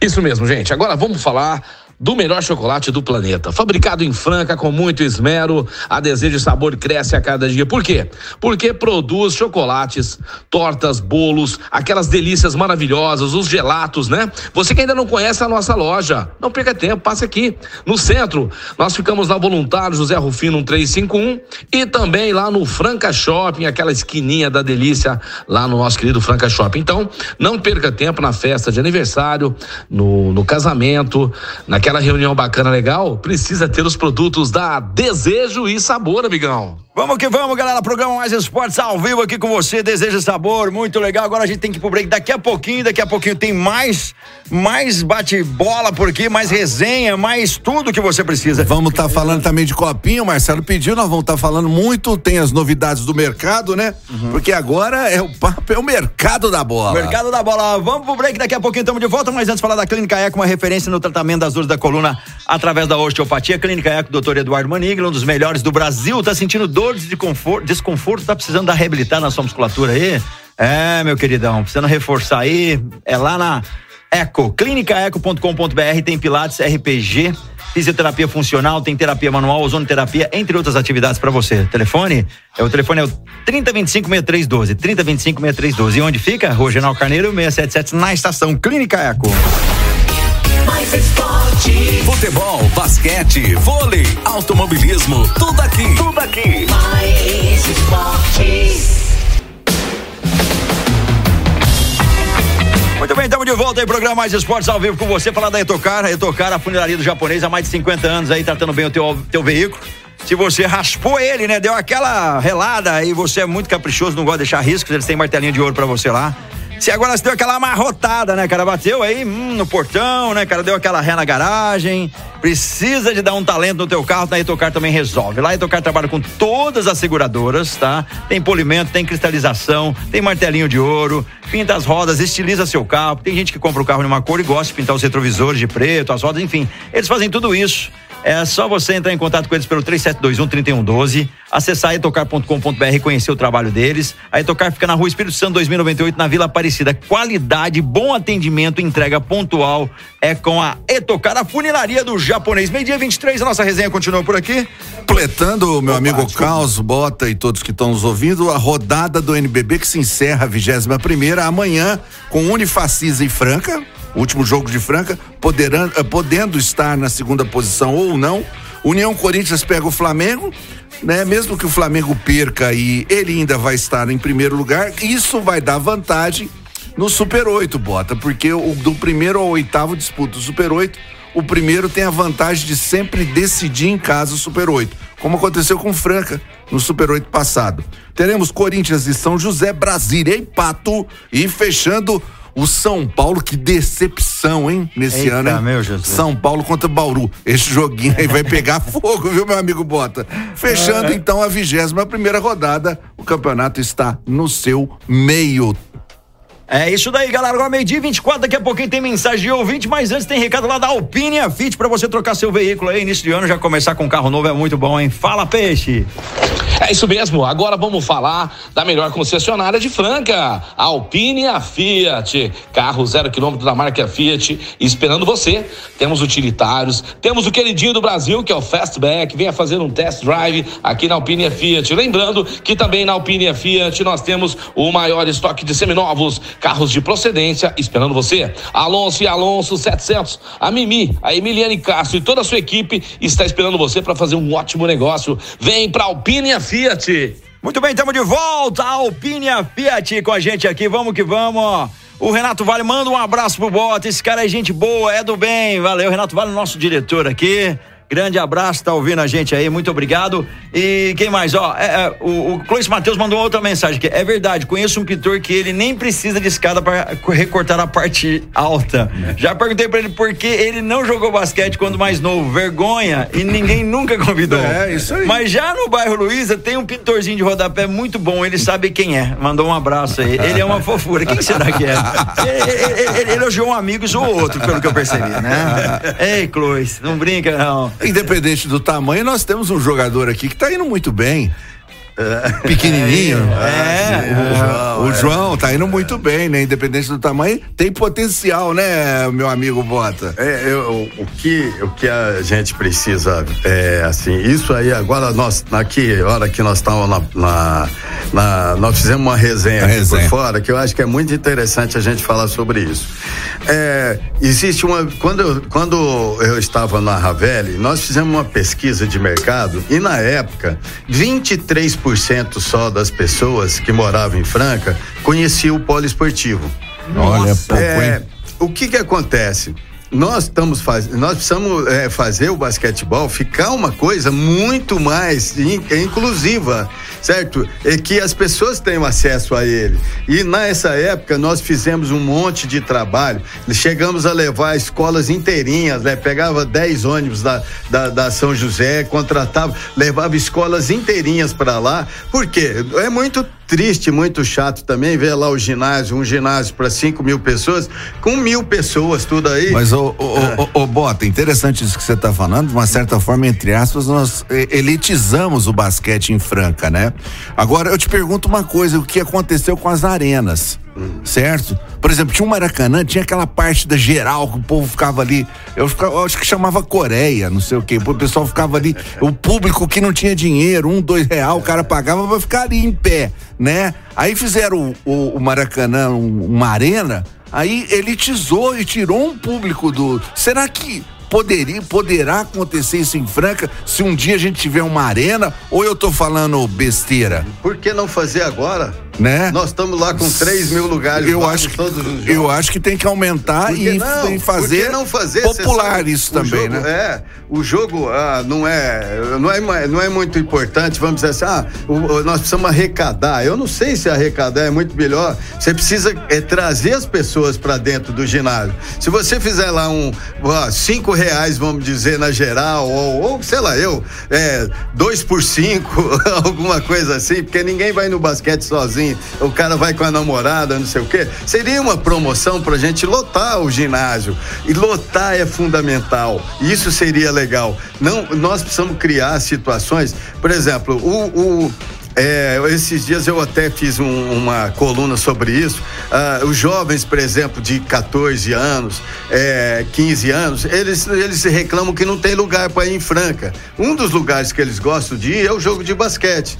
Isso mesmo, gente. Agora vamos falar do melhor chocolate do planeta. Fabricado em Franca com muito esmero, a Desejo Sabor cresce a cada dia. Por quê? Porque produz chocolates, tortas, bolos, aquelas delícias maravilhosas, os gelatos, né? Você que ainda não conhece a nossa loja, não perca tempo, passe aqui. No centro, nós ficamos na Voluntário José Rufino 1351 e também lá no Franca Shopping, aquela esquininha da delícia lá no nosso querido Franca Shopping. Então, não perca tempo na festa de aniversário, no, no casamento, naquela reunião bacana legal, precisa ter os produtos da Desejo e Sabor, amigão. Vamos que vamos, galera. Programa Mais Esportes ao vivo aqui com você. Desejo e sabor, muito legal. Agora a gente tem que ir pro break daqui a pouquinho. Daqui a pouquinho tem mais, mais bate-bola por aqui, mais resenha, mais tudo que você precisa. Vamos estar falando também de copinho, o Marcelo pediu, nós vamos estar falando muito, tem as novidades do mercado, né? Porque agora é o papo, é o mercado da bola. Mercado da bola. Vamos pro break, daqui a pouquinho estamos de volta, mas antes falar da Clínica Eco, uma referência no tratamento das dores da coluna através da osteopatia. Clínica Eco, doutor Eduardo Maniglo, um dos melhores do Brasil. Tá sentindo dores de conforto, desconforto, tá precisando da reabilitar na sua musculatura aí? É, meu queridão, precisando reforçar aí, é lá na Eco, clínicaeco.com.br, tem pilates, RPG, fisioterapia funcional, tem terapia manual, ozonoterapia, entre outras atividades para você. Telefone? É o telefone é o 3025 6312, 3025 6312. E onde fica? Rua General Carneiro 677 na estação Clínica Eco. Mais esporte, Futebol, basquete, vôlei, automobilismo, tudo aqui. Tudo aqui. mais esportes. Muito bem, estamos de volta aí, programa Mais Esportes ao vivo com você, falar da Etocar, a Etocar, a funilaria do japonês há mais de 50 anos aí, tratando bem o teu, teu veículo. Se você raspou ele, né, deu aquela relada e você é muito caprichoso, não gosta de deixar riscos, eles têm martelinho de ouro pra você lá. Se agora deu aquela amarrotada, né, cara, bateu aí hum, no portão, né, cara, deu aquela ré na garagem, precisa de dar um talento no teu carro, na Etocar também resolve. Lá a Etocar trabalha com todas as seguradoras, tá? Tem polimento, tem cristalização, tem martelinho de ouro, pinta as rodas, estiliza seu carro. Tem gente que compra o carro numa cor e gosta de pintar os retrovisores de preto, as rodas, enfim. Eles fazem tudo isso. É só você entrar em contato com eles pelo 3721-3112, acessar etocar.com.br e conhecer o trabalho deles. A Etocar fica na rua Espírito Santo 2098, na Vila Aparecida. Qualidade, bom atendimento, entrega pontual é com a Etocar, a funilaria do japonês. Meio-dia 23, a nossa resenha continua por aqui. Completando, meu amigo Caos, Bota e todos que estão nos ouvindo, a rodada do NBB que se encerra a 21 primeira amanhã com Unifacisa e Franca, último jogo de Franca, poderão, eh, podendo estar na segunda posição ou não. União Corinthians pega o Flamengo, né? Mesmo que o Flamengo perca e ele ainda vai estar em primeiro lugar, isso vai dar vantagem no Super 8, Bota, porque o do primeiro ao oitavo disputa o Super 8. O primeiro tem a vantagem de sempre decidir em casa o Super 8, como aconteceu com Franca no Super 8 passado. Teremos Corinthians e São José, Brasília e Pato e fechando o São Paulo, que decepção, hein? Nesse Eita, ano, hein? meu Jesus. São Paulo contra Bauru. Esse joguinho aí vai pegar *laughs* fogo, viu, meu amigo Bota? Fechando então a vigésima primeira rodada, o campeonato está no seu meio É isso daí, galera. Agora meio-dia 24, daqui a pouquinho tem mensagem de ouvinte, mas antes tem recado lá da Alpine Fit pra você trocar seu veículo aí, início de ano, já começar com um carro novo é muito bom, hein? Fala, peixe! É isso mesmo, agora vamos falar da melhor concessionária de Franca, Alpine Fiat. Carro zero quilômetro da marca Fiat, esperando você. Temos utilitários, temos o queridinho do Brasil, que é o Fastback. Venha fazer um test drive aqui na Alpine Fiat. Lembrando que também na Alpine Fiat nós temos o maior estoque de seminovos, carros de procedência, esperando você. Alonso e Alonso 700, a Mimi, a Emiliane Castro e toda a sua equipe está esperando você para fazer um ótimo negócio. Vem para Alpine e Fiat. Muito bem, estamos de volta. Alpine e a Fiat com a gente aqui. Vamos que vamos. O Renato Vale manda um abraço pro Bota. Esse cara é gente boa, é do bem. Valeu, Renato Vale, nosso diretor aqui. Grande abraço, tá ouvindo a gente aí, muito obrigado. E quem mais? Ó, é, é, o, o Clois Matheus mandou outra mensagem aqui. É verdade, conheço um pintor que ele nem precisa de escada para recortar a parte alta. Já perguntei para ele por que ele não jogou basquete quando mais novo. Vergonha e ninguém *laughs* nunca convidou. É, isso aí. Mas já no bairro Luiza tem um pintorzinho de rodapé muito bom, ele sabe quem é. Mandou um abraço aí. Ele é uma *laughs* fofura. Quem será que é? Ele, ele, ele, ele elogiou um amigo e zoou outro, pelo que eu percebi, né? *laughs* Ei, Clois, não brinca não. Independente do tamanho, nós temos um jogador aqui que tá indo muito bem. Pequenininho. É. o, o João tá indo muito bem, né? Independente do tamanho, tem potencial, né, meu amigo Bota? É, eu- o, que, o que a gente precisa é assim, isso aí agora nós, aqui, hora que nós estávamos na, na- na- nós fizemos uma resenha, resenha. por fora, que eu acho que é muito interessante a gente falar sobre isso. É, existe uma, quando eu, quando eu estava na Ravelli, nós fizemos uma pesquisa de mercado e na época, 23% só das pessoas que moravam em Franca conheciam o poliesportivo. Olha, pouco, É, hein? o que que acontece? Nós estamos faz... nós precisamos é, fazer o basquetebol ficar uma coisa muito mais in- inclusiva, certo? É que as pessoas tenham acesso a ele. E nessa época nós fizemos um monte de trabalho. Chegamos a levar escolas inteirinhas, né? Pegava 10 ônibus da, da, da São José, contratava, levava escolas inteirinhas para lá. Por quê? É muito triste, muito chato também ver lá o ginásio, um ginásio para 5 mil pessoas, com mil pessoas, tudo aí. Mas, ô, ô, ô, ô, ô, Bota, interessante isso que você está falando. De uma certa forma, entre aspas, nós elitizamos o basquete em Franca, né? Agora, eu te pergunto uma coisa: o que aconteceu com as arenas? Certo? Por exemplo, tinha um Maracanã, tinha aquela parte da geral que o povo ficava ali. Eu, eu acho que chamava Coreia, não sei o quê. O pessoal ficava ali, o público que não tinha dinheiro, um, dois real, o cara pagava pra ficar ali em pé, né? Aí fizeram o, o- o Maracanã um- uma arena, aí elitizou e tirou um público do. Será que poderia, poderá acontecer isso em Franca se um dia a gente tiver uma arena? Ou eu tô falando besteira, Por que não fazer agora? né? Nós estamos lá com 3 mil lugares eu acho que todos os jogos. eu acho que tem que aumentar que e, não? e fazer, não fazer popular sabe, isso também, jogo, né? É, o jogo ah, não é não é não é muito importante, vamos dizer assim, ah, o- nós precisamos arrecadar. Eu não sei se arrecadar é muito melhor. Você precisa é, trazer as pessoas para dentro do ginásio. Se você fizer lá um ó, cinco reais, vamos dizer na geral, ou, ou, sei lá eu, é, dois por cinco, *laughs* alguma coisa assim, porque ninguém vai no basquete sozinho. O cara vai com a namorada, não sei o quê. Seria uma promoção pra gente lotar o ginásio. E lotar é fundamental. Isso seria legal. Não, nós precisamos criar situações. Por exemplo, o- o é, esses dias eu até fiz um- uma coluna sobre isso. Ah, os jovens, por exemplo, de 14 anos, é, 15 anos, eles, eles reclamam que não tem lugar para ir em Franca. Um dos lugares que eles gostam de ir é o jogo de basquete.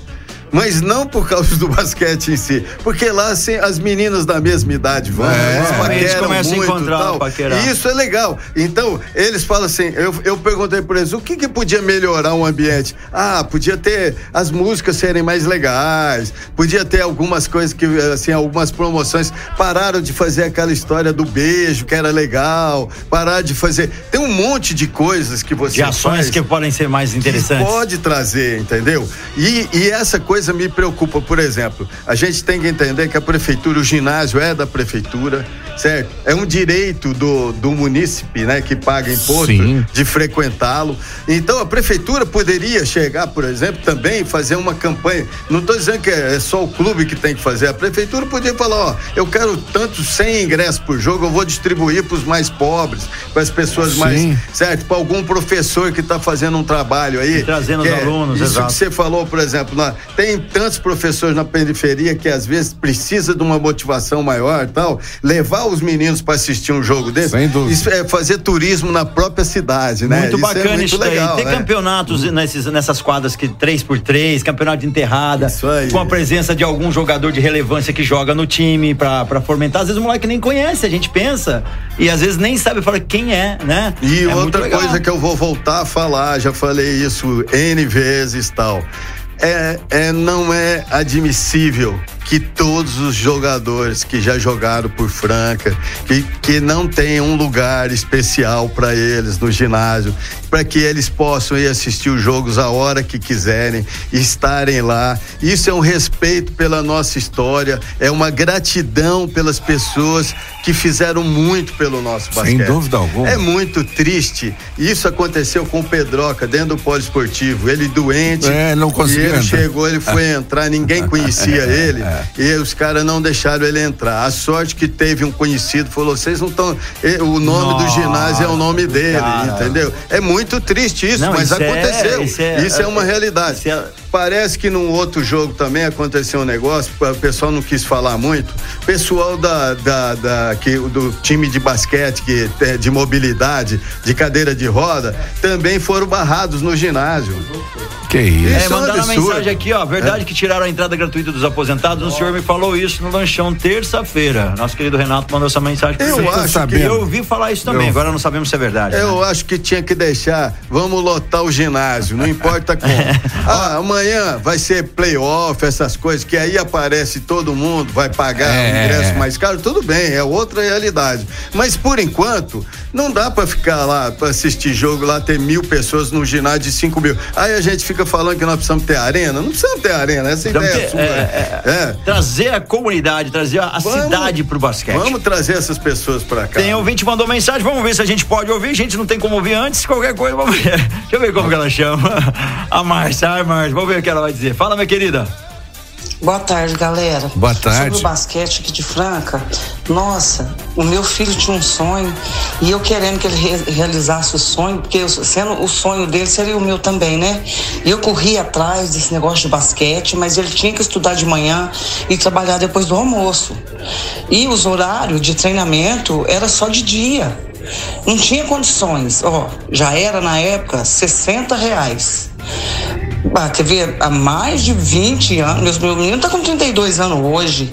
Mas não por causa do *laughs* basquete em si, porque lá assim, as meninas da mesma idade vão, É, eles paqueram eles começam a muito encontrar, tal. paquerar. E isso é legal. Então, eles falam assim, eu, eu perguntei por eles, o que que podia melhorar o ambiente? Ah, podia ter as músicas serem mais legais, podia ter algumas coisas que, assim, algumas promoções, pararam de fazer aquela história do beijo, que era legal, parar de fazer, tem um monte de coisas que você De ações faz que podem ser mais interessantes. que pode trazer, entendeu? E, e essa coisa me preocupa, por exemplo, a gente tem que entender que a prefeitura, o ginásio é da prefeitura, certo? É um direito do, do munícipe, né, que paga imposto Sim. de frequentá-lo. Então a prefeitura poderia chegar, por exemplo, também e fazer uma campanha. Não estou dizendo que é só o clube que tem que fazer. A prefeitura podia falar, ó, eu quero tanto 100 ingressos por jogo, eu vou distribuir para os mais pobres, para as pessoas Sim. mais, certo? Para algum professor que está fazendo um trabalho aí. E trazendo os alunos, Isso exato. que você falou, por exemplo, na- tem tantos professores na periferia que às vezes precisa de uma motivação maior, e tal, levar os meninos para assistir um jogo desse. Sem dúvida. Isso é fazer turismo na própria cidade, né? Muito Isso é bacana muito isso legal, daí. Tem né? campeonatos nesses, nessas quadras que 3 por 3 campeonato de enterrada, Isso aí. com a presença de algum jogador de relevância que joga no time pra, pra fomentar. Às vezes o moleque nem conhece, a gente pensa, e às vezes nem sabe falar quem é, né? E É outra coisa que eu vou voltar a falar, já falei isso N vezes tal. É, é, não é admissível que todos os jogadores que já jogaram por Franca, que, que não tenham um lugar especial para eles no ginásio, para que eles possam ir assistir os jogos a hora que quiserem, estarem lá. Isso é um respeito pela nossa história, é uma gratidão pelas pessoas que fizeram muito pelo nosso Sem basquete. dúvida alguma. É muito triste. Isso aconteceu com o Pedroca dentro do poliesportivo. Ele doente. É, não conseguiu E ele chegou, ele foi *laughs* entrar, ninguém conhecia *laughs* ele. E os caras não deixaram ele entrar. A sorte que teve um conhecido falou: vocês não estão. O nome do Nossa, ginásio é o nome dele, cara. entendeu? É muito triste isso, Não, mas isso é- aconteceu. isso é- isso é uma realidade. É- Parece que num outro jogo também aconteceu um negócio, o pessoal não quis falar muito. Pessoal da, da, da- que, do time de basquete, que, é de mobilidade, de cadeira de roda, também foram barrados no ginásio. Que isso. É, é um mandaram uma absurdo. mensagem aqui, ó. Verdade que tiraram a entrada gratuita dos aposentados. O senhor me falou isso no lanchão terça-feira. Nosso querido Renato mandou essa mensagem pra Eu você. acho que- Eu ouvi falar isso também, Eu- agora não sabemos se é verdade. né? Eu acho que tinha que deixar, vamos lotar o ginásio, não importa como. *laughs* Ah, amanhã vai ser playoff, essas coisas, que aí aparece todo mundo, vai pagar o É. ingresso mais caro, tudo bem, é outra realidade. Mas por enquanto, não dá pra ficar lá, pra assistir jogo lá, ter mil pessoas num ginásio de cinco mil. Aí a gente fica falando que nós precisamos ter arena, não precisamos ter arena, essa ideia é ter- sua. é, É. Trazer a comunidade, trazer a, Vamos- cidade pro basquete. Vamos trazer essas pessoas pra cá. Tem ouvinte mandou mensagem, vamos ver se a gente pode ouvir. A gente não tem como ouvir antes, qualquer coisa, vamos ver. *laughs* Deixa eu ver como que ela chama. *laughs* A Márcia, ai Márcia, vamos ver o que ela vai dizer. Fala, minha querida. Boa tarde, galera. Boa tarde. Sobre o basquete aqui de Franca, nossa, o meu filho tinha um sonho e eu querendo que ele re- realizasse o sonho, porque eu- sendo o sonho dele seria o meu também, né? E eu corri atrás desse negócio de basquete, mas ele tinha que estudar de manhã e trabalhar depois do almoço. E os horários de treinamento era só de dia. Não tinha condições. Ó, já era na época 60 reais. Ah, quer ver? Há mais de 20 anos, meu menino tá com 32 anos hoje.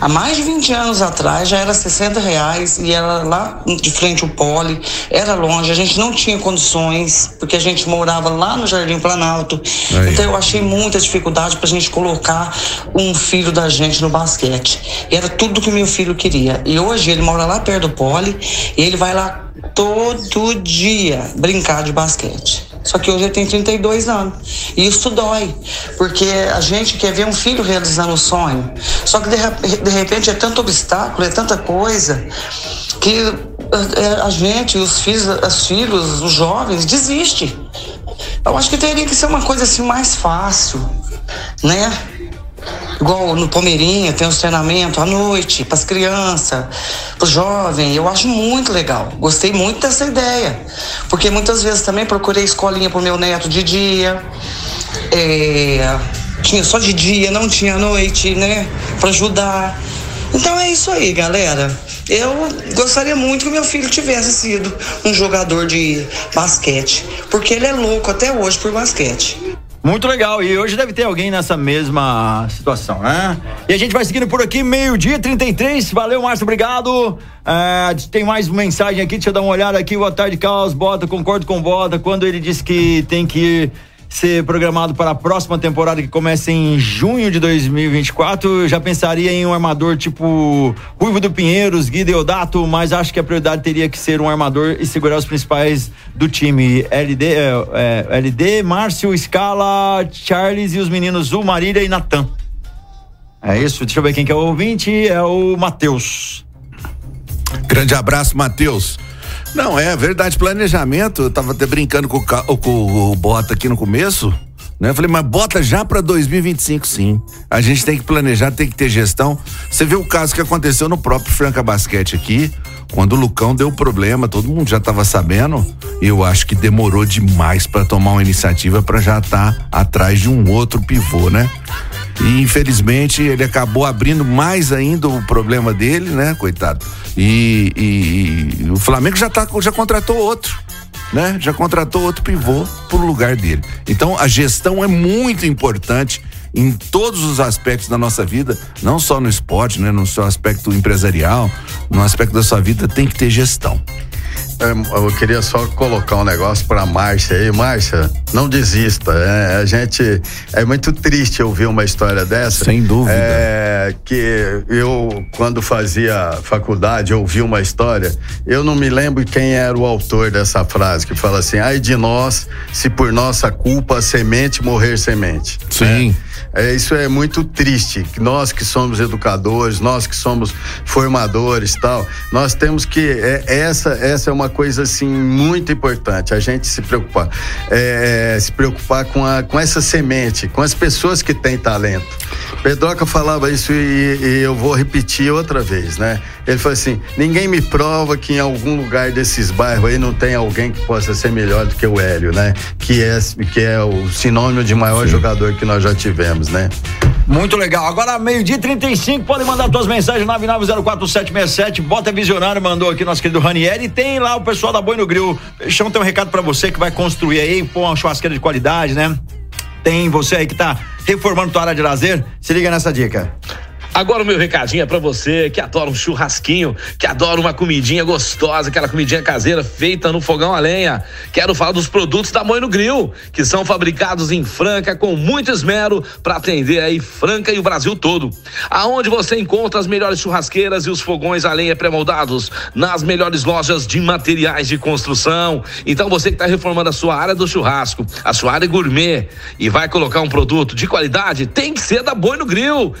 Há mais de 20 anos atrás já era 60 reais e era lá de frente o pole, era longe, a gente não tinha condições, porque a gente morava lá no Jardim Planalto. Aí. Então eu achei muita dificuldade pra gente colocar um filho da gente no basquete. E era tudo que meu filho queria. E hoje ele mora lá perto do pole e ele vai lá todo dia brincar de basquete. Só que hoje ele tem 32 anos. E isso dói, porque a gente quer ver um filho realizando o sonho. Só que de, rep- de repente é tanto obstáculo, é tanta coisa, que eh, a gente, os filhos, os filhos, os jovens, desistem. Eu acho que teria que ser uma coisa assim mais fácil, né? Igual no Palmeirinha, tem os treinamentos à noite, para as crianças, para os jovens. Eu acho muito legal. Gostei muito dessa ideia. Porque muitas vezes também procurei escolinha para o meu neto de dia. É, tinha só de dia, não tinha à noite, né? Para ajudar. Então é isso aí, galera. Eu gostaria muito que meu filho tivesse sido um jogador de basquete. Porque ele é louco até hoje por basquete. Muito legal. E hoje deve ter alguém nessa mesma situação, né? E a gente vai seguindo por aqui, meio-dia 33. Valeu, Márcio, obrigado. Ah, tem mais mensagem aqui, deixa eu dar uma olhada aqui. Boa tarde, Carlos. Bota, concordo com Bota. Quando ele disse que tem que ir ser programado para a próxima temporada que começa em junho de 2024, eu já pensaria em um armador tipo Ruivo do Pinheiros, Gui Deodato, mas acho que a prioridade teria que ser um armador e segurar os principais do time. LD, é, é, LD, Márcio, Scala, Charles e os meninos Zu, Marília e Natan. É isso, deixa eu ver quem que é o ouvinte, é o Matheus. Grande abraço, Matheus. Não, é verdade, planejamento. Eu tava até brincando com o, com o Bota aqui no começo. Né? Eu falei, mas bota já pra 2025, sim. A gente tem que planejar, tem que ter gestão. Você vê o caso que aconteceu no próprio Franca Basquete aqui, quando o Lucão deu problema, todo mundo já tava sabendo. Eu acho que demorou demais pra tomar uma iniciativa pra já estar atrás de um outro pivô, né? E infelizmente ele acabou abrindo mais ainda o problema dele, né, coitado. E, e- e o Flamengo já tá, já contratou outro, né? Já contratou outro pivô pro lugar dele. Então a gestão é muito importante em todos os aspectos da nossa vida, não só no esporte, né, no seu aspecto empresarial, no aspecto da sua vida tem que ter gestão. É, Eu queria só colocar um negócio para Márcia aí, Márcia, não desista. é, a gente é muito triste ouvir uma história dessa. Sem dúvida. É, que eu quando fazia faculdade ouvi uma história. Eu não me lembro quem era o autor dessa frase que fala assim: "Ai de nós, se por nossa culpa a semente morrer semente". Sim. É, isso é muito triste. Nós que somos educadores, nós que somos formadores, tal, nós temos que é, essa essa é uma coisa assim muito importante. A gente se preocupar, é, se preocupar com a com essa semente, com as pessoas que têm talento. Pedroca falava isso e, e eu vou repetir outra vez, né? Ele falou assim: ninguém me prova que em algum lugar desses bairros aí não tem alguém que possa ser melhor do que o Hélio, né? Que é que é o sinônimo de maior jogador que nós já tivemos, né? Muito legal. Agora, meio-dia e 35, pode mandar suas mensagens 9904767. Bota Visionário, mandou aqui nosso querido Ranieri. E tem lá o pessoal da Boi no Grill. Peixão tem um recado pra você que vai construir aí, pôr uma churrasqueira de qualidade, né? Tem você aí que tá reformando tua área de lazer. Se liga nessa dica. Agora o meu recadinho é pra você que adora um churrasquinho, que adora uma comidinha gostosa, aquela comidinha caseira feita no fogão a lenha. Quero falar dos produtos da Moino Grill, que são fabricados em Franca com muito esmero para atender aí Franca e o Brasil todo. Aonde você encontra as melhores churrasqueiras e os fogões a lenha pré-moldados nas melhores lojas de materiais de construção. Então você que está reformando a sua área do churrasco, a sua área gourmet e vai colocar um produto de qualidade, tem que ser da Boi no Grill.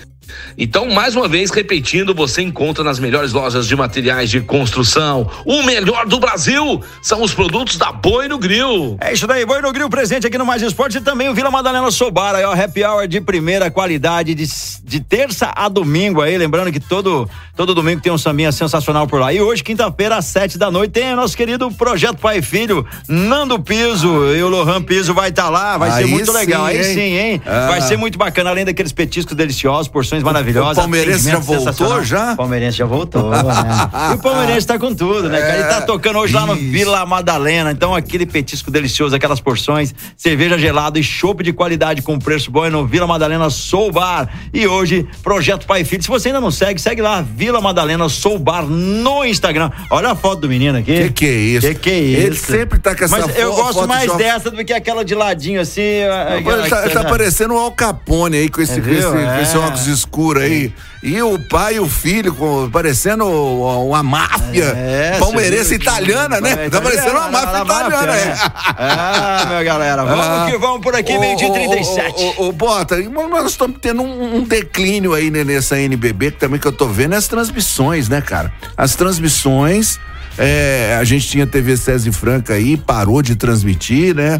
Então, mais uma vez, repetindo, você encontra nas melhores lojas de materiais de construção. O melhor do Brasil são os produtos da Boi no Grill. É isso daí, Boi no Grill presente aqui no Mais Esportes e também o Vila Madalena Sobar, aí ó, happy hour de primeira qualidade de, de terça a domingo aí, lembrando que todo, todo domingo tem um sambinha sensacional por lá. E hoje, quinta-feira, às sete da noite, tem o nosso querido Projeto Pai e Filho, Nando Piso e o Lohan Piso vai estar lá, vai ser Aí muito sim, legal, aí hein? sim, hein? Ah. Vai ser muito bacana, além daqueles petiscos deliciosos, porções maravilhosas. o palmeirense já voltou já? O palmeirense já voltou, né? *laughs* E o palmeirense tá com tudo, né, cara? Ele tá tocando hoje lá no Isso. Vila Madalena, então aquele petisco delicioso, aquelas porções, cerveja gelada e chopp de qualidade com preço bom é no Vila Madalena Soul Bar. E hoje, Projeto Pai Filho. Se você ainda não segue, segue lá, Vila Madalena Soul Bar no Instagram. Olha a foto do menino aqui. Que que é isso? Que que é isso? Ele sempre tá com essa Mas eu gosto mais de- dessa do que aquela de ladinho assim. Ele tá, tá parecendo um Al Capone aí com esse, É, com esse, com esse É. óculos escuro aí. E o pai e o filho com- parecendo uma máfia É, palmeirense italiana, né? É, Tá parecendo uma máfia na máfia, italiana, né? Ah, minha galera, vamos Ah. que vamos por aqui, e ô, 37. Ô, Bota, nós estamos tendo um, um declínio aí nessa NBB que também que eu tô vendo é as transmissões, né, cara? As transmissões. é, a gente tinha TV César e Franca aí, parou de transmitir, né?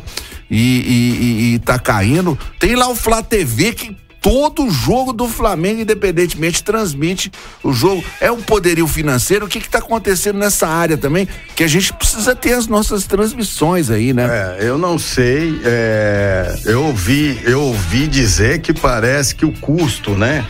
E, e- e- e tá caindo. Tem lá o Flá TV que todo jogo do Flamengo, independentemente, transmite o jogo. É um poderio financeiro. O que que tá acontecendo nessa área também? Que a gente precisa ter as nossas transmissões aí, né? É, eu não sei. é, eu ouvi, eu ouvi dizer que parece que o custo, né?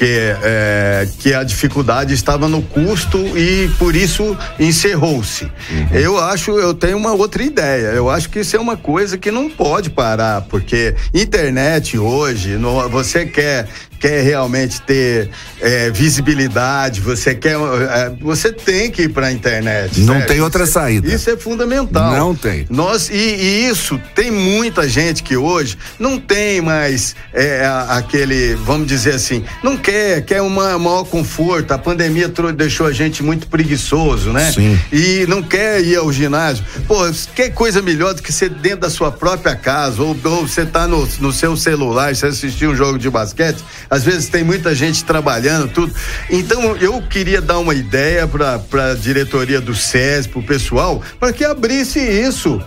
Que, é, que a dificuldade estava no custo e por isso encerrou-se. Eu acho, eu tenho uma outra ideia. Eu acho que isso é uma coisa que não pode parar, porque internet hoje, no- você quer quer realmente ter é, visibilidade, você quer, é, você tem que ir para a internet. Não certo? tem outra Isso é- saída. Isso é fundamental. Não tem. Nós, e, e isso, tem muita gente que hoje não tem mais é, aquele, vamos dizer assim, não quer, quer uma maior conforto. A pandemia trou- deixou a gente muito preguiçoso, né? Sim. E não quer ir ao ginásio. Pô, que coisa melhor do que ser dentro da sua própria casa, ou, ou você tá no, no seu celular, você assistir um jogo de basquete, às vezes tem muita gente trabalhando, tudo. Então eu queria dar uma ideia para a diretoria do SES, para o pessoal, para que abrisse isso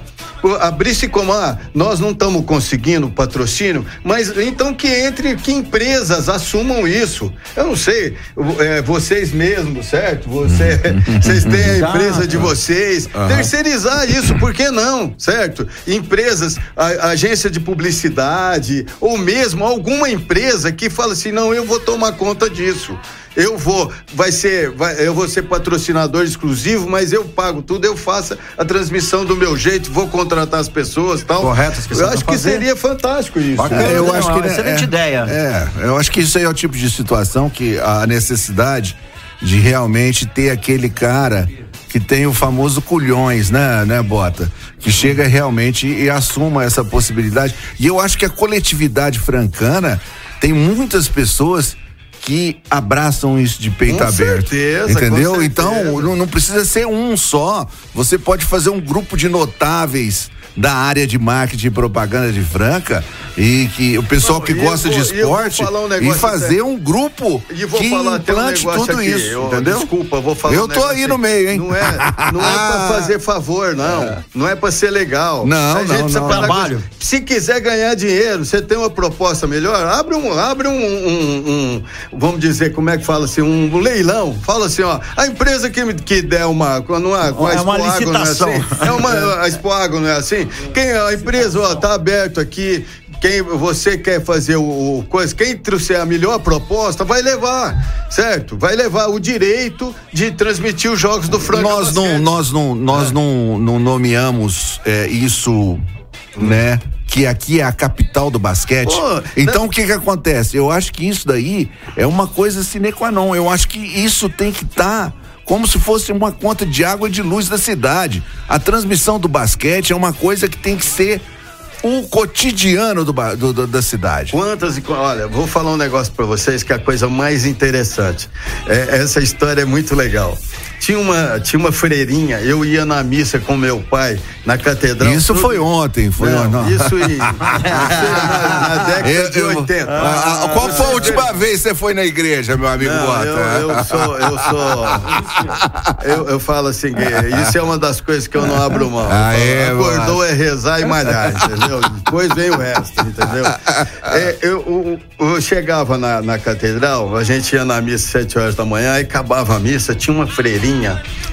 abrisse como, ah, nós não estamos conseguindo patrocínio, mas então que entre, que empresas assumam isso. Eu não sei, é, vocês mesmos, certo? Você, *laughs* vocês têm a empresa de vocês, uhum. terceirizar isso, por que não, certo? Empresas, a, agência de publicidade, ou mesmo alguma empresa que fala assim, não, eu vou tomar conta disso eu vou, vai ser, vai, eu vou ser patrocinador exclusivo, mas eu pago tudo, eu faço a transmissão do meu jeito, vou contratar as pessoas tal. Correto, que Eu acho que fazer. seria fantástico isso. Bacana, é, eu né? acho que é, excelente é, ideia. É, eu acho que isso aí é o tipo de situação que a necessidade de realmente ter aquele cara que tem o famoso culhões, né, né, Bota? Que chega realmente e, e assuma essa possibilidade. E eu acho que a coletividade francana tem muitas pessoas que abraçam isso de peito com aberto. Certeza, entendeu? Então, não, não precisa ser um só. Você pode fazer um grupo de notáveis da área de marketing e propaganda de Franca e que o pessoal Não, que gosta vou, de esporte um e fazer um grupo e vou que falar implante um tudo aqui. isso, eu, entendeu? Desculpa, vou falar Eu um tô aí no meio, hein? Não é, não é pra fazer favor, não. É. Não é pra ser legal. Não, a gente não, precisa não. Trabalho. Com... Se quiser ganhar dinheiro, você tem uma proposta melhor, abre um, abre um, um, um, vamos dizer, como é que fala assim, um leilão. Fala assim, ó, a empresa que, que der uma, não é, com a é uma licitação. Não é, assim, é uma, *laughs* a Expoago, não é assim? Quem, a empresa, ó, tá aberto aqui, quem você quer fazer o, o, coisa, quem trouxer a melhor proposta vai levar, certo? Vai levar o direito de transmitir os jogos do Franca Nós não, nós não, nós é. não, não nomeamos é, isso, né? Que aqui é a capital do basquete. Pô, então né? o que que acontece? Eu acho que isso daí é uma coisa sine qua non. Eu acho que isso tem que estar tá como se fosse uma conta de água e de luz da cidade. A transmissão do basquete é uma coisa que tem que ser o cotidiano do, do, do, da cidade. Quantas e olha, vou falar um negócio para vocês que é a coisa mais interessante. É, essa história é muito legal. Tinha uma, tinha uma freirinha, eu ia na missa com meu pai na catedral. Isso tudo... foi ontem, foi não, não. Isso, em, *laughs* na, década eu, de 80. Ah, qual foi a última vez que você foi na igreja, meu amigo não, Bota? Eu, eu sou, eu sou. *laughs* Eu, eu falo assim, isso é uma das coisas que eu não abro mão. Ah, é, Acordou é rezar e malhar, entendeu? Depois vem o resto, entendeu? É, eu, eu, eu, chegava na, na catedral, a gente ia na missa às sete horas da manhã, e acabava a missa, tinha uma freirinha,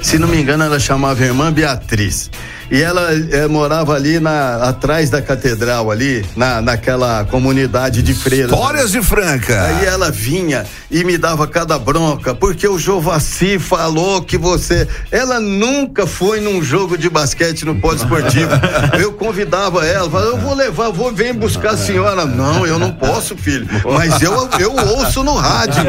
se não me engano, ela chamava Irmã Beatriz e ela é, morava ali na, atrás da catedral, ali, na, naquela comunidade de freiras. Histórias de Franca. Aí ela vinha e me dava cada bronca, porque o Jovassi falou que você. Ela nunca foi num jogo de basquete no polo esportivo. *laughs* eu convidava ela, falava, eu vou levar, vou vir buscar a senhora. Não, eu não posso, filho. Mas eu, eu ouço no rádio.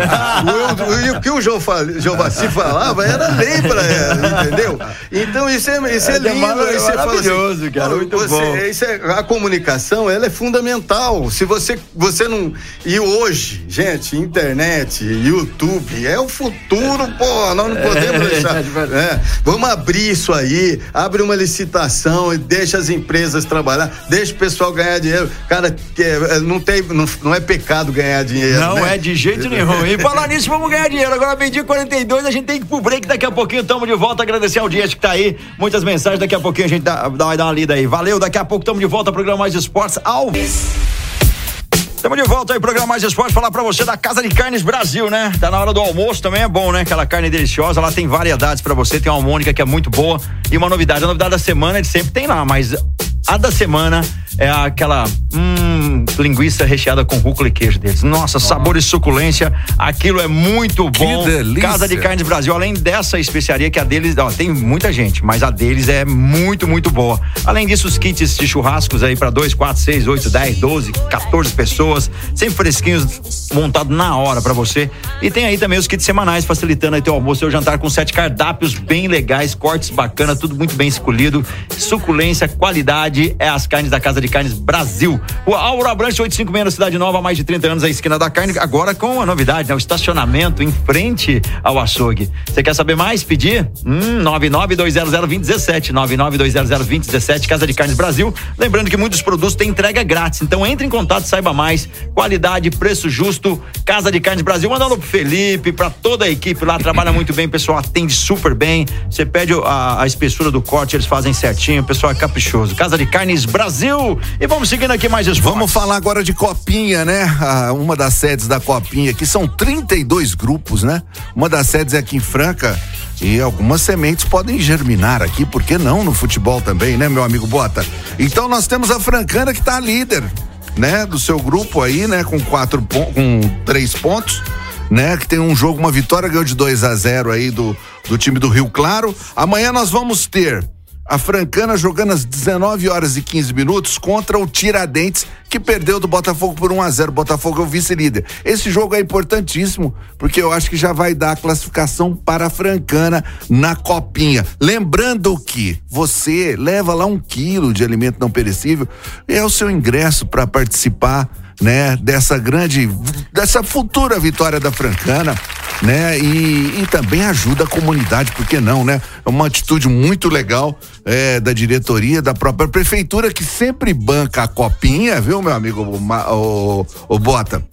E o que o Jovassi falava era lei pra ela, entendeu? Então isso é, isso é, é lindo aí você maravilhoso, fala assim, cara, muito você, bom. Isso é, a comunicação, ela é fundamental. Se você, você não. E hoje, gente, internet, YouTube, é o futuro, pô, nós não podemos é, *laughs* deixar. É, vamos abrir isso aí, abre uma licitação e deixa as empresas trabalhar, deixa o pessoal ganhar dinheiro. Cara, é, não, tem, não, não é pecado ganhar dinheiro. Não né? é de jeito nenhum. E falar nisso, vamos ganhar dinheiro. Agora, meio-dia 42, a gente tem que ir pro break. Daqui a pouquinho estamos de volta. Agradecer a audiência que tá aí. Muitas mensagens. Daqui a pouquinho a gente dá, vai dar uma lida aí. Valeu, daqui a pouco estamos de volta ao programa Mais Esportes ao Estamos de volta aí, programa Mais Esporte, falar para você da Casa de Carnes Brasil, né? Tá na hora do almoço também, é bom, né? Aquela carne deliciosa, lá tem variedades para você, tem uma mônica que é muito boa e uma novidade, a novidade da semana ele sempre tem lá, mas a da semana é aquela hum, linguiça recheada com rúcula e queijo deles. Nossa, sabor e suculência, aquilo é muito bom. Que delícia. Casa de Carnes Brasil, além dessa especiaria que a deles, ó, tem muita gente, mas a deles é muito, muito boa. Além disso, os kits de churrascos aí para 2, 4, 6, 8, 10, 12, 14 pessoas, sempre fresquinhos, montado na hora para você. E tem aí também os kits semanais, facilitando aí teu almoço e o jantar com sete cardápios bem legais, cortes bacana, tudo muito bem escolhido. Suculência, qualidade, é as carnes da Casa de Carnes Brasil. O Aura Branche 856 na Cidade Nova, há mais de 30 anos, a esquina da carne, agora com a novidade, né? O estacionamento em frente ao açougue. Você quer saber mais? Pedir? Hum, 992002017, 992002017, Casa de Carnes Brasil. Lembrando que muitos produtos têm entrega grátis, então entre em contato, saiba mais. Qualidade, preço justo, Casa de Carnes Brasil. Mandando pro Felipe, para toda a equipe lá, trabalha muito bem, pessoal atende super bem. Você pede a, a espessura do corte, eles fazem certinho, o pessoal é caprichoso. Casa de Carnes Brasil. E vamos seguindo aqui mais esportes. Vamos falar agora de Copinha, né? Ah, uma das sedes da Copinha, que são 32 grupos, né? Uma das sedes é aqui em Franca. E algumas sementes podem germinar aqui, por que não no futebol também, né, meu amigo Bota? Então nós temos a Francana que tá líder, né, do seu grupo aí, né, com quatro com três pontos, né, que tem um jogo, uma vitória, ganhou de 2 a 0 aí do, do time do Rio Claro. Amanhã nós vamos ter a Francana jogando às 19 horas e 15 minutos contra o Tiradentes, que perdeu do Botafogo por 1 a 0 O Botafogo é o vice-líder. Esse jogo é importantíssimo, porque eu acho que já vai dar a classificação para a Francana na copinha. Lembrando que você leva lá um quilo de alimento não perecível, é o seu ingresso para participar né, dessa grande, dessa futura vitória da Francana, né, e, e também ajuda a comunidade, por que não, né? É uma atitude muito legal é, da diretoria, da própria prefeitura que sempre banca a copinha, viu, meu amigo, o, o, o Bota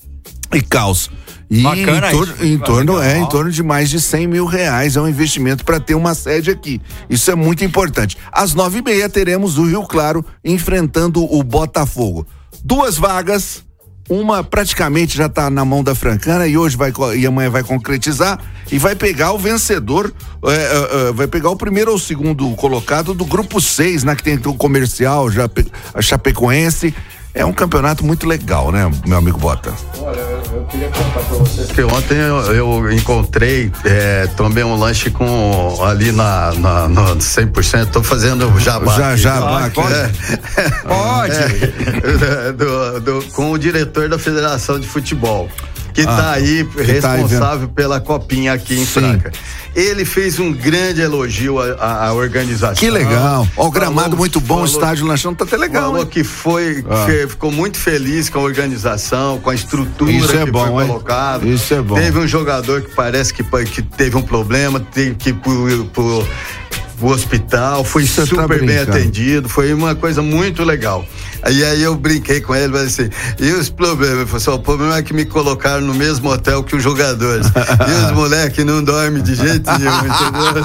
e Caos. E Bacana em, tor- isso. em torno Legal. é em torno de mais de 100 mil reais é um investimento para ter uma sede aqui. Isso é muito importante. Às nove e meia teremos o Rio Claro enfrentando o Botafogo. Duas vagas, uma praticamente já está na mão da Francana e hoje vai e amanhã vai concretizar e vai pegar o vencedor, é, é, é, vai pegar o primeiro ou segundo colocado do grupo 6, né? Que tem o comercial, já, a Chapecoense. É um campeonato muito legal, né, meu amigo Bota? Que ontem eu, eu encontrei, é, tomei um lanche com ali na, na, no 100%, tô fazendo jabá. Já, aqui. jabá Ah, aqui. *laughs* é. Pode. É, *laughs* do- do- com o diretor da Federação de Futebol, que está Ah, aí que tá aí responsável pela copinha aqui em Sim. Franca. Ele fez um grande elogio à, à- organização. Que legal. Ó, o gramado Falou- muito bom, o falou- estádio lanchão tá até legal. Falou hein? que foi, Ah. fe- ficou muito feliz com a organização, com a estrutura Isso é que bom, foi colocada. Isso é bom. Teve um jogador que parece que, que teve um problema, teve que ir pro, pro- hospital, foi Você tá super bem brincando. atendido, foi uma coisa muito legal. Aí, aí eu brinquei com ele, falei assim, e os problemas? Falou assim, "Ó, o problema é que me colocaram no mesmo hotel que os jogadores. e os *laughs* moleques não dormem de jeito nenhum, entendeu? *laughs*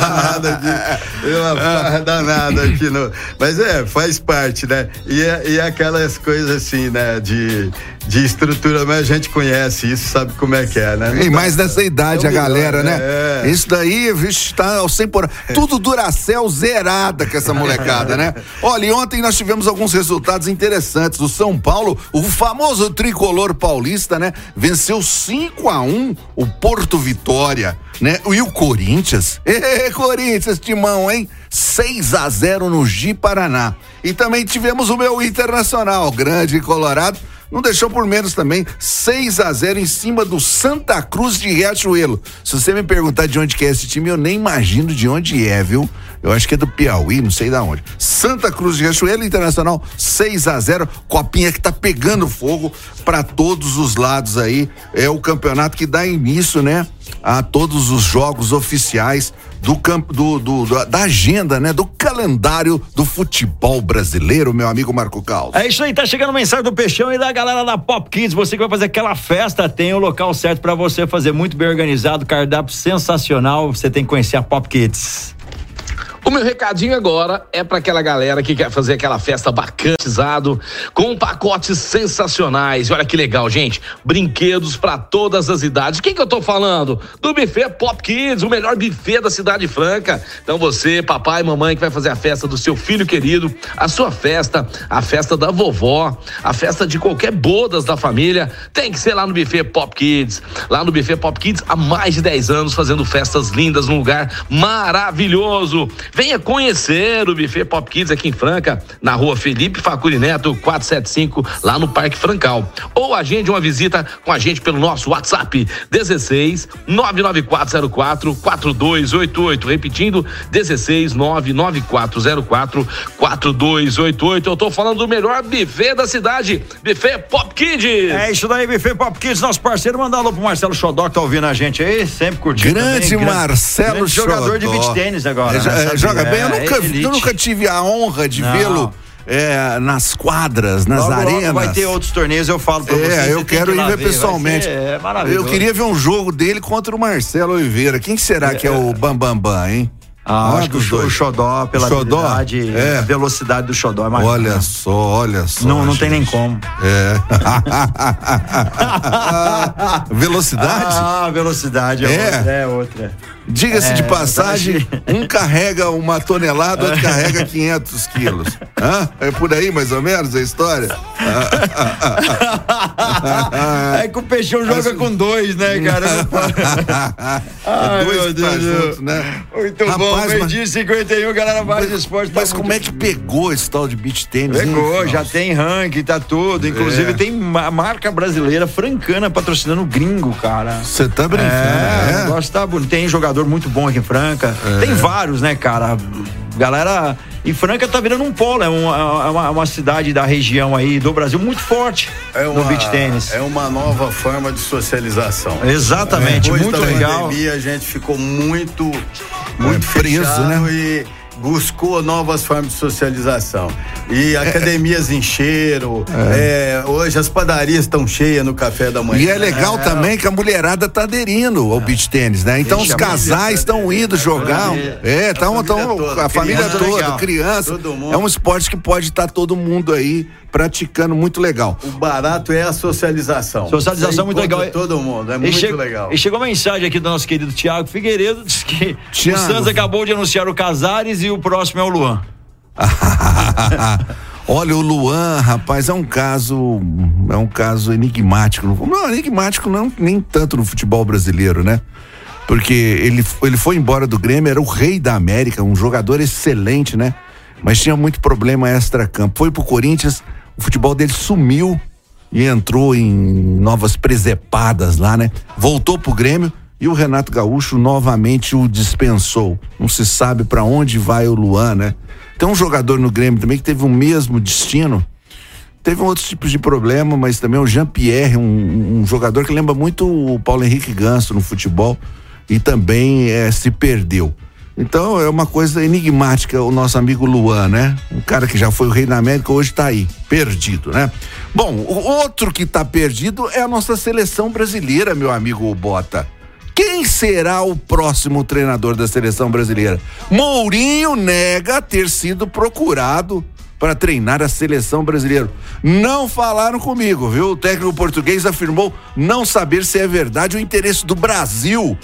danada aqui. Uma farra danada aqui no. Mas é, faz parte, né? E, é- e aquelas coisas assim, né? De, de estrutura, mas a gente conhece isso, sabe como é que é, né? E mais nessa idade, É a melhor, galera, né? né? É. Isso daí, vixe, tá ao 100 por... Tudo Duracel zerada com essa molecada, né? *laughs* Olha, e ontem nós tivemos alguns resultados interessantes. O São Paulo, o famoso tricolor paulista, né? Venceu 5 a 1 o Porto Vitória, né? E o Corinthians, Ê, Corinthians, timão, hein? 6 a 0 no Gi Paraná. E também tivemos o meu Internacional, grande Colorado, não deixou por menos também, 6 a 0 em cima do Santa Cruz de Riachuelo. Se você me perguntar de onde é esse time, eu nem imagino de onde é, viu? Eu acho que é do Piauí, não sei da onde. Santa Cruz de Riachuelo Internacional 6 a 0, copinha que tá pegando fogo para todos os lados aí. É o campeonato que dá início, né, a todos os jogos oficiais do campo do, do- da agenda, né, do calendário do futebol brasileiro, meu amigo Marco Cal. É isso aí, tá chegando mensagem do Peixão e da galera da Pop Kids. Você que vai fazer aquela festa, tem o local certo pra você fazer, muito bem organizado, cardápio sensacional. Você tem que conhecer a Pop Kids. O meu recadinho agora é para aquela galera que quer fazer aquela festa bacanizado com pacotes sensacionais. E olha que legal, gente. Brinquedos para todas as idades. Quem que eu tô falando? Do buffet Pop Kids, o melhor buffet da Cidade Franca. Então você, papai e mamãe que vai fazer a festa do seu filho querido, a sua festa, a festa da vovó, a festa de qualquer bodas da família, tem que ser lá no buffet Pop Kids. Lá no buffet Pop Kids há mais de 10 anos fazendo festas lindas num lugar maravilhoso. Venha conhecer o Buffet Pop Kids aqui em Franca, na rua Felipe Facuri Neto, 475, lá no Parque Francal. Ou agende uma visita com a gente pelo nosso WhatsApp, 16 99404 4288. Repetindo, 16 99404 4288. Eu tô falando do melhor buffet da cidade, Buffet Pop Kids. É isso daí, Buffet Pop Kids, nosso parceiro. Mandar alô pro Marcelo Xodó que tá ouvindo a gente aí, sempre curtindo. Grande também, Marcelo grande jogador de beach tênis agora. É, né, jo- é, joga bem, eu É, nunca, eu nunca tive a honra de vê-lo é, nas quadras, nas Logo, logo arenas. vai ter outros torneios, eu falo pra. É, você eu tem quero que ir ver pessoalmente. É maravilhoso. eu queria ver um jogo dele contra o Marcelo Oliveira. Quem que será que é o Bambambam, Bam, Bam, hein? Ah, acho que o, Xodó, pela Xodó? habilidade, É. a velocidade do Xodó é mais Olha só, olha só. Não, não tem nem como. É. *laughs* *laughs* Velocidade? Ah, velocidade é, É. outra. É outra. Diga-se de É, passagem, um carrega uma tonelada, outro *laughs* carrega 500 quilos. Hã? É por aí mais ou menos a história? *laughs* É que o Peixão joga com dois, né, *laughs* cara? Ai, É dois meu tá Deus. junto, né? Muito bom, Rapaz, mas- e 51, galera, mais esporte. tá Mas como é que pegou esse tal de beach tênis? hein, Pegou, Fausto? já tem ranking, tá tudo. Inclusive É. tem ma- marca brasileira francana patrocinando o gringo, cara. Você tá brincando? É, É, o negócio tá bonito. Tem jogador muito bom aqui em Franca. Tem vários, né, cara? Galera. E Franca tá virando um polo, é uma, é uma, uma cidade da região aí do Brasil muito forte É no beach tênis. É uma nova forma de socialização. Exatamente, Depois muito da legal. pandemia, a gente ficou muito, muito É, preso, fechado né? e buscou novas formas de socialização. É, E academias encheram. é, hoje as padarias estão cheias no café da manhã. E é legal também que a mulherada tá aderindo ao beach tênis, né? Então Ixi, os a casais estão indo jogar. família- É, a tão, família tão, toda, a família criança, toda, criança. É um esporte que pode estar todo mundo aí praticando muito legal. O barato é a socialização. Socialização Você muito legal. Todo mundo, é E muito che- legal. E chegou uma mensagem aqui do nosso querido Tiago Figueiredo, diz que Thiago. o Santos acabou de anunciar o Casares e o próximo é o Luan. *laughs* Olha, o Luan, rapaz, é um caso. É um caso enigmático. Não, enigmático não, nem tanto no futebol brasileiro, né? Porque ele, ele foi embora do Grêmio, era o rei da América, um jogador excelente, né? Mas tinha muito problema extra-campo. Foi pro Corinthians, o futebol dele sumiu e entrou em novas presepadas lá, né? Voltou pro Grêmio e o Renato Gaúcho novamente o dispensou. Não se sabe para onde vai o Luan, né? Tem um jogador no Grêmio também que teve o mesmo destino. Teve outros tipos de problema, mas também o Jean-Pierre, um, um jogador que lembra muito o Paulo Henrique Ganso no futebol e também eh, se perdeu. Então é uma coisa enigmática o nosso amigo Luan, né? Um cara que já foi o rei da América, hoje tá aí, perdido, né? Bom, o outro que tá perdido é a nossa seleção brasileira, meu amigo Bota. Quem será o próximo treinador da seleção brasileira? Mourinho nega ter sido procurado para treinar a seleção brasileira. Não falaram comigo, viu? O técnico português afirmou não saber se é verdade o interesse do Brasil,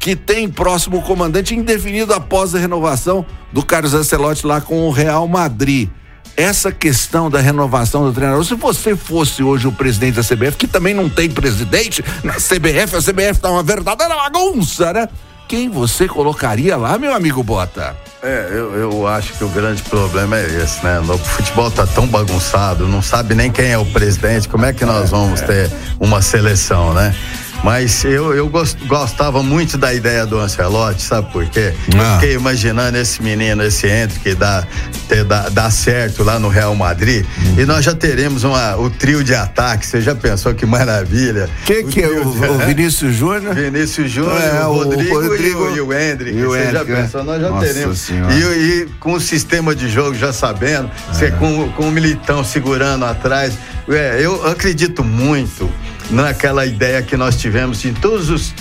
que tem próximo comandante indefinido após a renovação do Carlos Ancelotti lá com o Real Madrid. Essa questão da renovação do treinador, se você fosse hoje o presidente da CBF, que também não tem presidente na CBF, a CBF tá uma verdadeira bagunça, né? Quem você colocaria lá, meu amigo Bota? É, eu, eu acho que o grande problema é esse, né? O futebol tá tão bagunçado, não sabe nem quem é o presidente, como é que nós vamos ter uma seleção, né? Mas eu, eu gos- gostava muito da ideia do Ancelotti, sabe por quê? Ah. fiquei imaginando esse menino, esse Entre, que dá, ter- dá, dá certo lá no Real Madrid. E nós já teremos uma, o trio de ataque. Você já pensou que maravilha? Quem que é o, de- o Vinícius Júnior? Vinícius Júnior, É, o o Rodrigo, Rodrigo e, o, e o Hendrick. e o Você já Hendrick, né? pensou? Nós já Nossa teremos. E, e com o sistema de jogo já sabendo, você com, com o militão segurando atrás. É, eu acredito muito naquela ideia que nós tivemos em todas as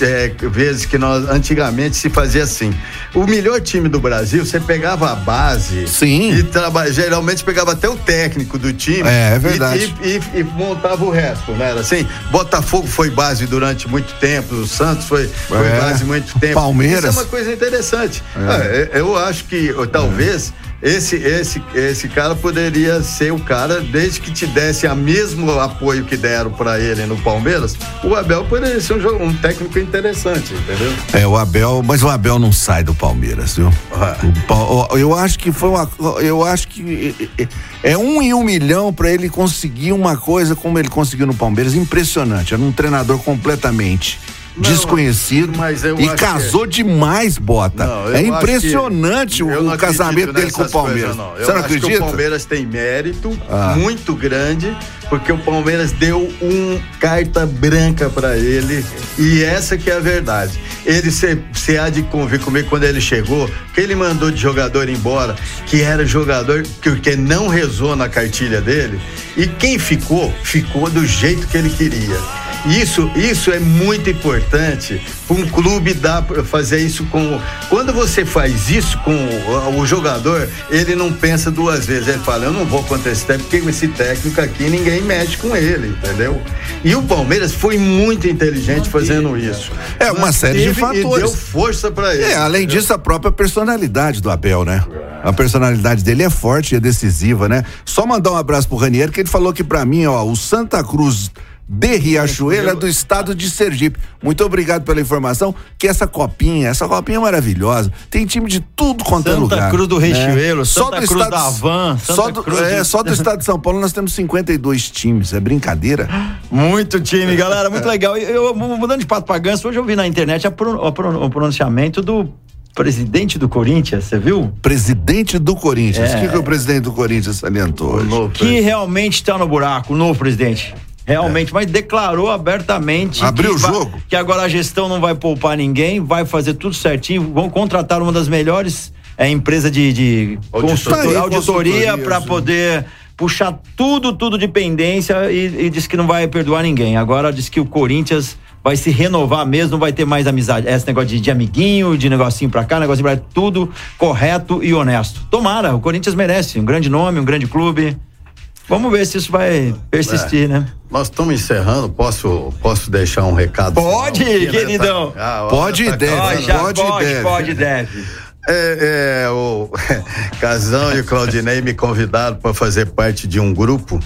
vezes que nós antigamente se fazia assim. O melhor time do Brasil, você pegava a base Sim. e traba, geralmente pegava até o técnico do time É, é e- verdade. e, e- e montava o resto, né? Era assim, Botafogo foi base durante muito tempo, o Santos foi, foi É. base muito tempo. Palmeiras. Isso é uma coisa interessante. É, eu acho que talvez esse, esse, esse cara poderia ser o cara, desde que te desse o mesmo apoio que deram para ele no Palmeiras, o Abel poderia ser um, jogo, um técnico interessante, entendeu? É, o Abel, mas o Abel não sai do Palmeiras, viu? Ah. O Eu acho que foi uma. Eu acho que é um em um milhão para ele conseguir uma coisa como ele conseguiu no Palmeiras. Impressionante. Era um treinador completamente Não, desconhecido e casou demais, Bota. Não, é impressionante que- o, casamento dele com o Palmeiras. coisas, não. Você não acho que acredita? o Palmeiras tem mérito Ah. muito grande, porque o Palmeiras deu um carta branca para ele e essa que é a verdade. Ele se, se há de convir comigo quando ele chegou, que ele mandou de jogador embora, que era jogador que, que não rezou na cartilha dele, e quem ficou, ficou do jeito que ele queria. Isso, isso é muito importante para um clube dar para fazer isso com. Quando você faz isso com o, o jogador, ele não pensa duas vezes. Ele fala: Eu não vou contra esse técnico, porque esse técnico aqui ninguém mexe com ele, entendeu? E o Palmeiras foi muito inteligente fazendo isso. É uma série de E fatores. deu força para ele. É, além disso, a própria personalidade do Abel, né? A personalidade dele é forte e é decisiva, né? Só mandar um abraço pro Ranieri, que ele falou que pra mim, ó, o Santa Cruz de Riachuelo é do estado de Sergipe. Muito obrigado pela informação, que essa copinha, essa copinha é maravilhosa. Tem time de tudo quanto é Santa lugar. Cruz do né? Riachuelo, Santa Cruz estado- da Havan, só Santa do, Cruz é, só do estado de São Paulo nós temos 52 times. É brincadeira? Muito time, galera, muito legal. Eu, mudando de pato pra ganso, hoje eu vi na internet a pro- a pro- o pronunciamento do presidente do Corinthians, você viu? Presidente do Corinthians. O É. que, que o presidente do Corinthians salientou hoje? Que realmente está no buraco, o novo presidente. Realmente, mas declarou abertamente. Abriu que o vai- jogo. Que agora a gestão não vai poupar ninguém, vai fazer tudo certinho. Vão contratar uma das melhores é, empresas de, de Auditoria. consultor- Tá aí, auditoria consultorias, para poder puxar tudo, tudo de pendência e, e diz que não vai perdoar ninguém. Agora diz que o Corinthians vai se renovar mesmo, não vai ter mais amizade. Esse negócio de, de amiguinho, de negocinho pra cá, negocinho pra lá, tudo correto e honesto. Tomara, o Corinthians merece um grande nome, um grande clube. Vamos ver se isso vai persistir, né? Nós estamos encerrando, posso, posso deixar um recado? Pode, final aqui, né? queridão. Tá- a hora Pode e tá deve. Pode, pode e pode, deve. pode, deve. É, é, o *laughs* Casão e o Claudinei me convidaram para fazer parte de um grupo,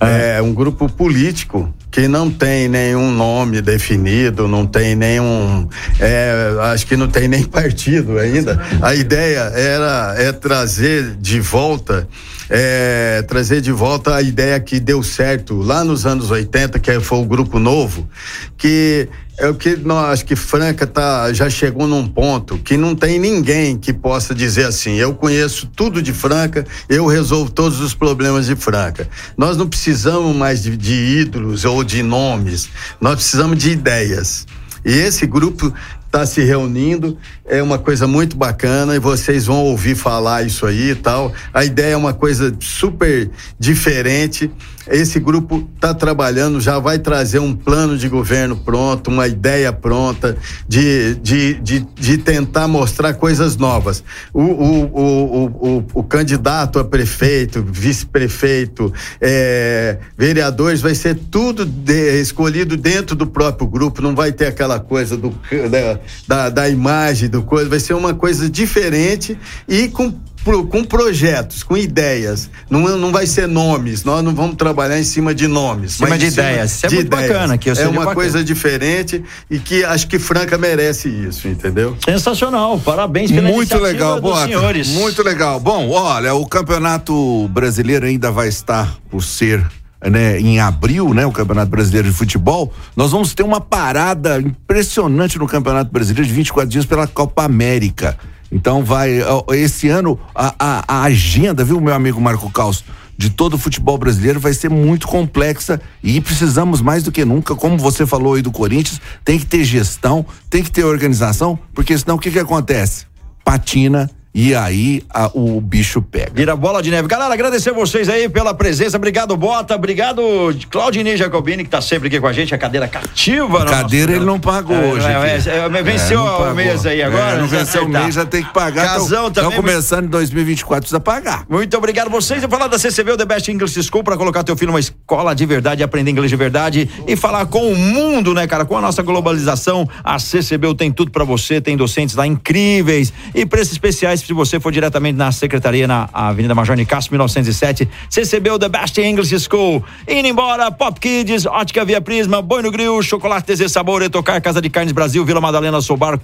é. um grupo político que não tem nenhum nome definido, não tem nenhum, é, acho que não tem nem partido ainda. A ideia era é trazer de volta, é, trazer de volta a ideia que deu certo lá nos anos 80, que foi o grupo novo, que é o que nós acho que Franca tá, já chegou num ponto que não tem ninguém que possa dizer assim: eu conheço tudo de Franca, eu resolvo todos os problemas de Franca. Nós não precisamos mais de, de ídolos ou de nomes, nós precisamos de ideias. E esse grupo está se reunindo, é uma coisa muito bacana e vocês vão ouvir falar isso aí e tal. A ideia é uma coisa super diferente. Esse grupo está trabalhando, já vai trazer um plano de governo pronto, uma ideia pronta de, de, de, de tentar mostrar coisas novas. O, o, o, o, o, candidato a prefeito, vice-prefeito, é, vereadores, vai ser tudo de- escolhido dentro do próprio grupo, não vai ter aquela coisa do, da, da, da imagem, do coisa, vai ser uma coisa diferente e com pro- com projetos, com ideias. Não, não vai ser nomes, nós não vamos trabalhar em cima de nomes. Cima mas de em cima ideias. Isso é de muito bacana, que eu é uma bacana. coisa diferente e que acho que Franca merece isso, entendeu? Sensacional, parabéns pela Muito iniciativa legal, dos Bota. senhores. Muito legal. Bom, olha, o campeonato brasileiro ainda vai estar por ser. Né, em abril, né, o Campeonato Brasileiro de Futebol, nós vamos ter uma parada impressionante no Campeonato Brasileiro de 24 dias pela Copa América. Então vai, esse ano a, a, a agenda, viu, meu amigo Marco Caos, de todo o futebol brasileiro vai ser muito complexa e precisamos mais do que nunca, como você falou aí do Corinthians, tem que ter gestão, tem que ter organização, porque senão o que que acontece? Patina e aí a- o bicho pega. Vira bola de neve. Galera, agradecer vocês aí pela presença. Obrigado, Bota. Obrigado, Claudinei Jacobini, que tá sempre aqui com a gente. A cadeira cativa. Cadeira ele não pagou É, hoje. é, aqui. é, é, venceu o mês aí agora. É, não né? venceu o Acertar. mês, já tem que pagar. Casão Estão também. começando em 2024, precisa pagar. Muito obrigado vocês. E falar da CCV, o The Best English School, para colocar teu filho numa escola de verdade, aprender inglês de verdade e falar com o mundo, né, cara? Com a nossa globalização, a CCB tem tudo para você, tem docentes lá incríveis e preços especiais Se você for diretamente na secretaria na Avenida Major Nicasso, 1907, CCB The Best English School. Indo embora, Pop Kids, Ótica Via Prisma, Boi no Grill, Chocolate TZ Sabor, Etocar, Casa de Carnes Brasil, Vila Madalena, Sobar,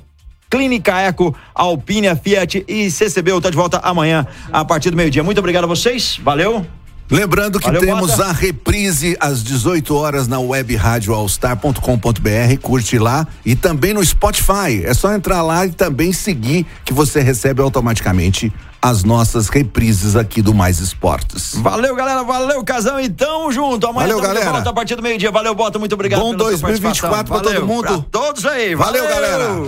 Clínica Eco, Alpine, Fiat e CCB. Tá de volta amanhã a partir do meio-dia. Muito obrigado a vocês. Valeu. Lembrando que Valeu, temos Bota. a reprise às 18 horas na web rádio allstar.com.br, curte lá e também no Spotify. É só entrar lá e também seguir que você recebe automaticamente as nossas reprises aqui do Mais Esportes. Valeu, galera. Valeu, casão. E tamo junto. Amanhã Valeu, galera. volta a partir do meio-dia. Valeu, Bota. Muito obrigado Bom pela sua 2024 participação. pra todo Valeu mundo. pra todos aí. Valeu, galera.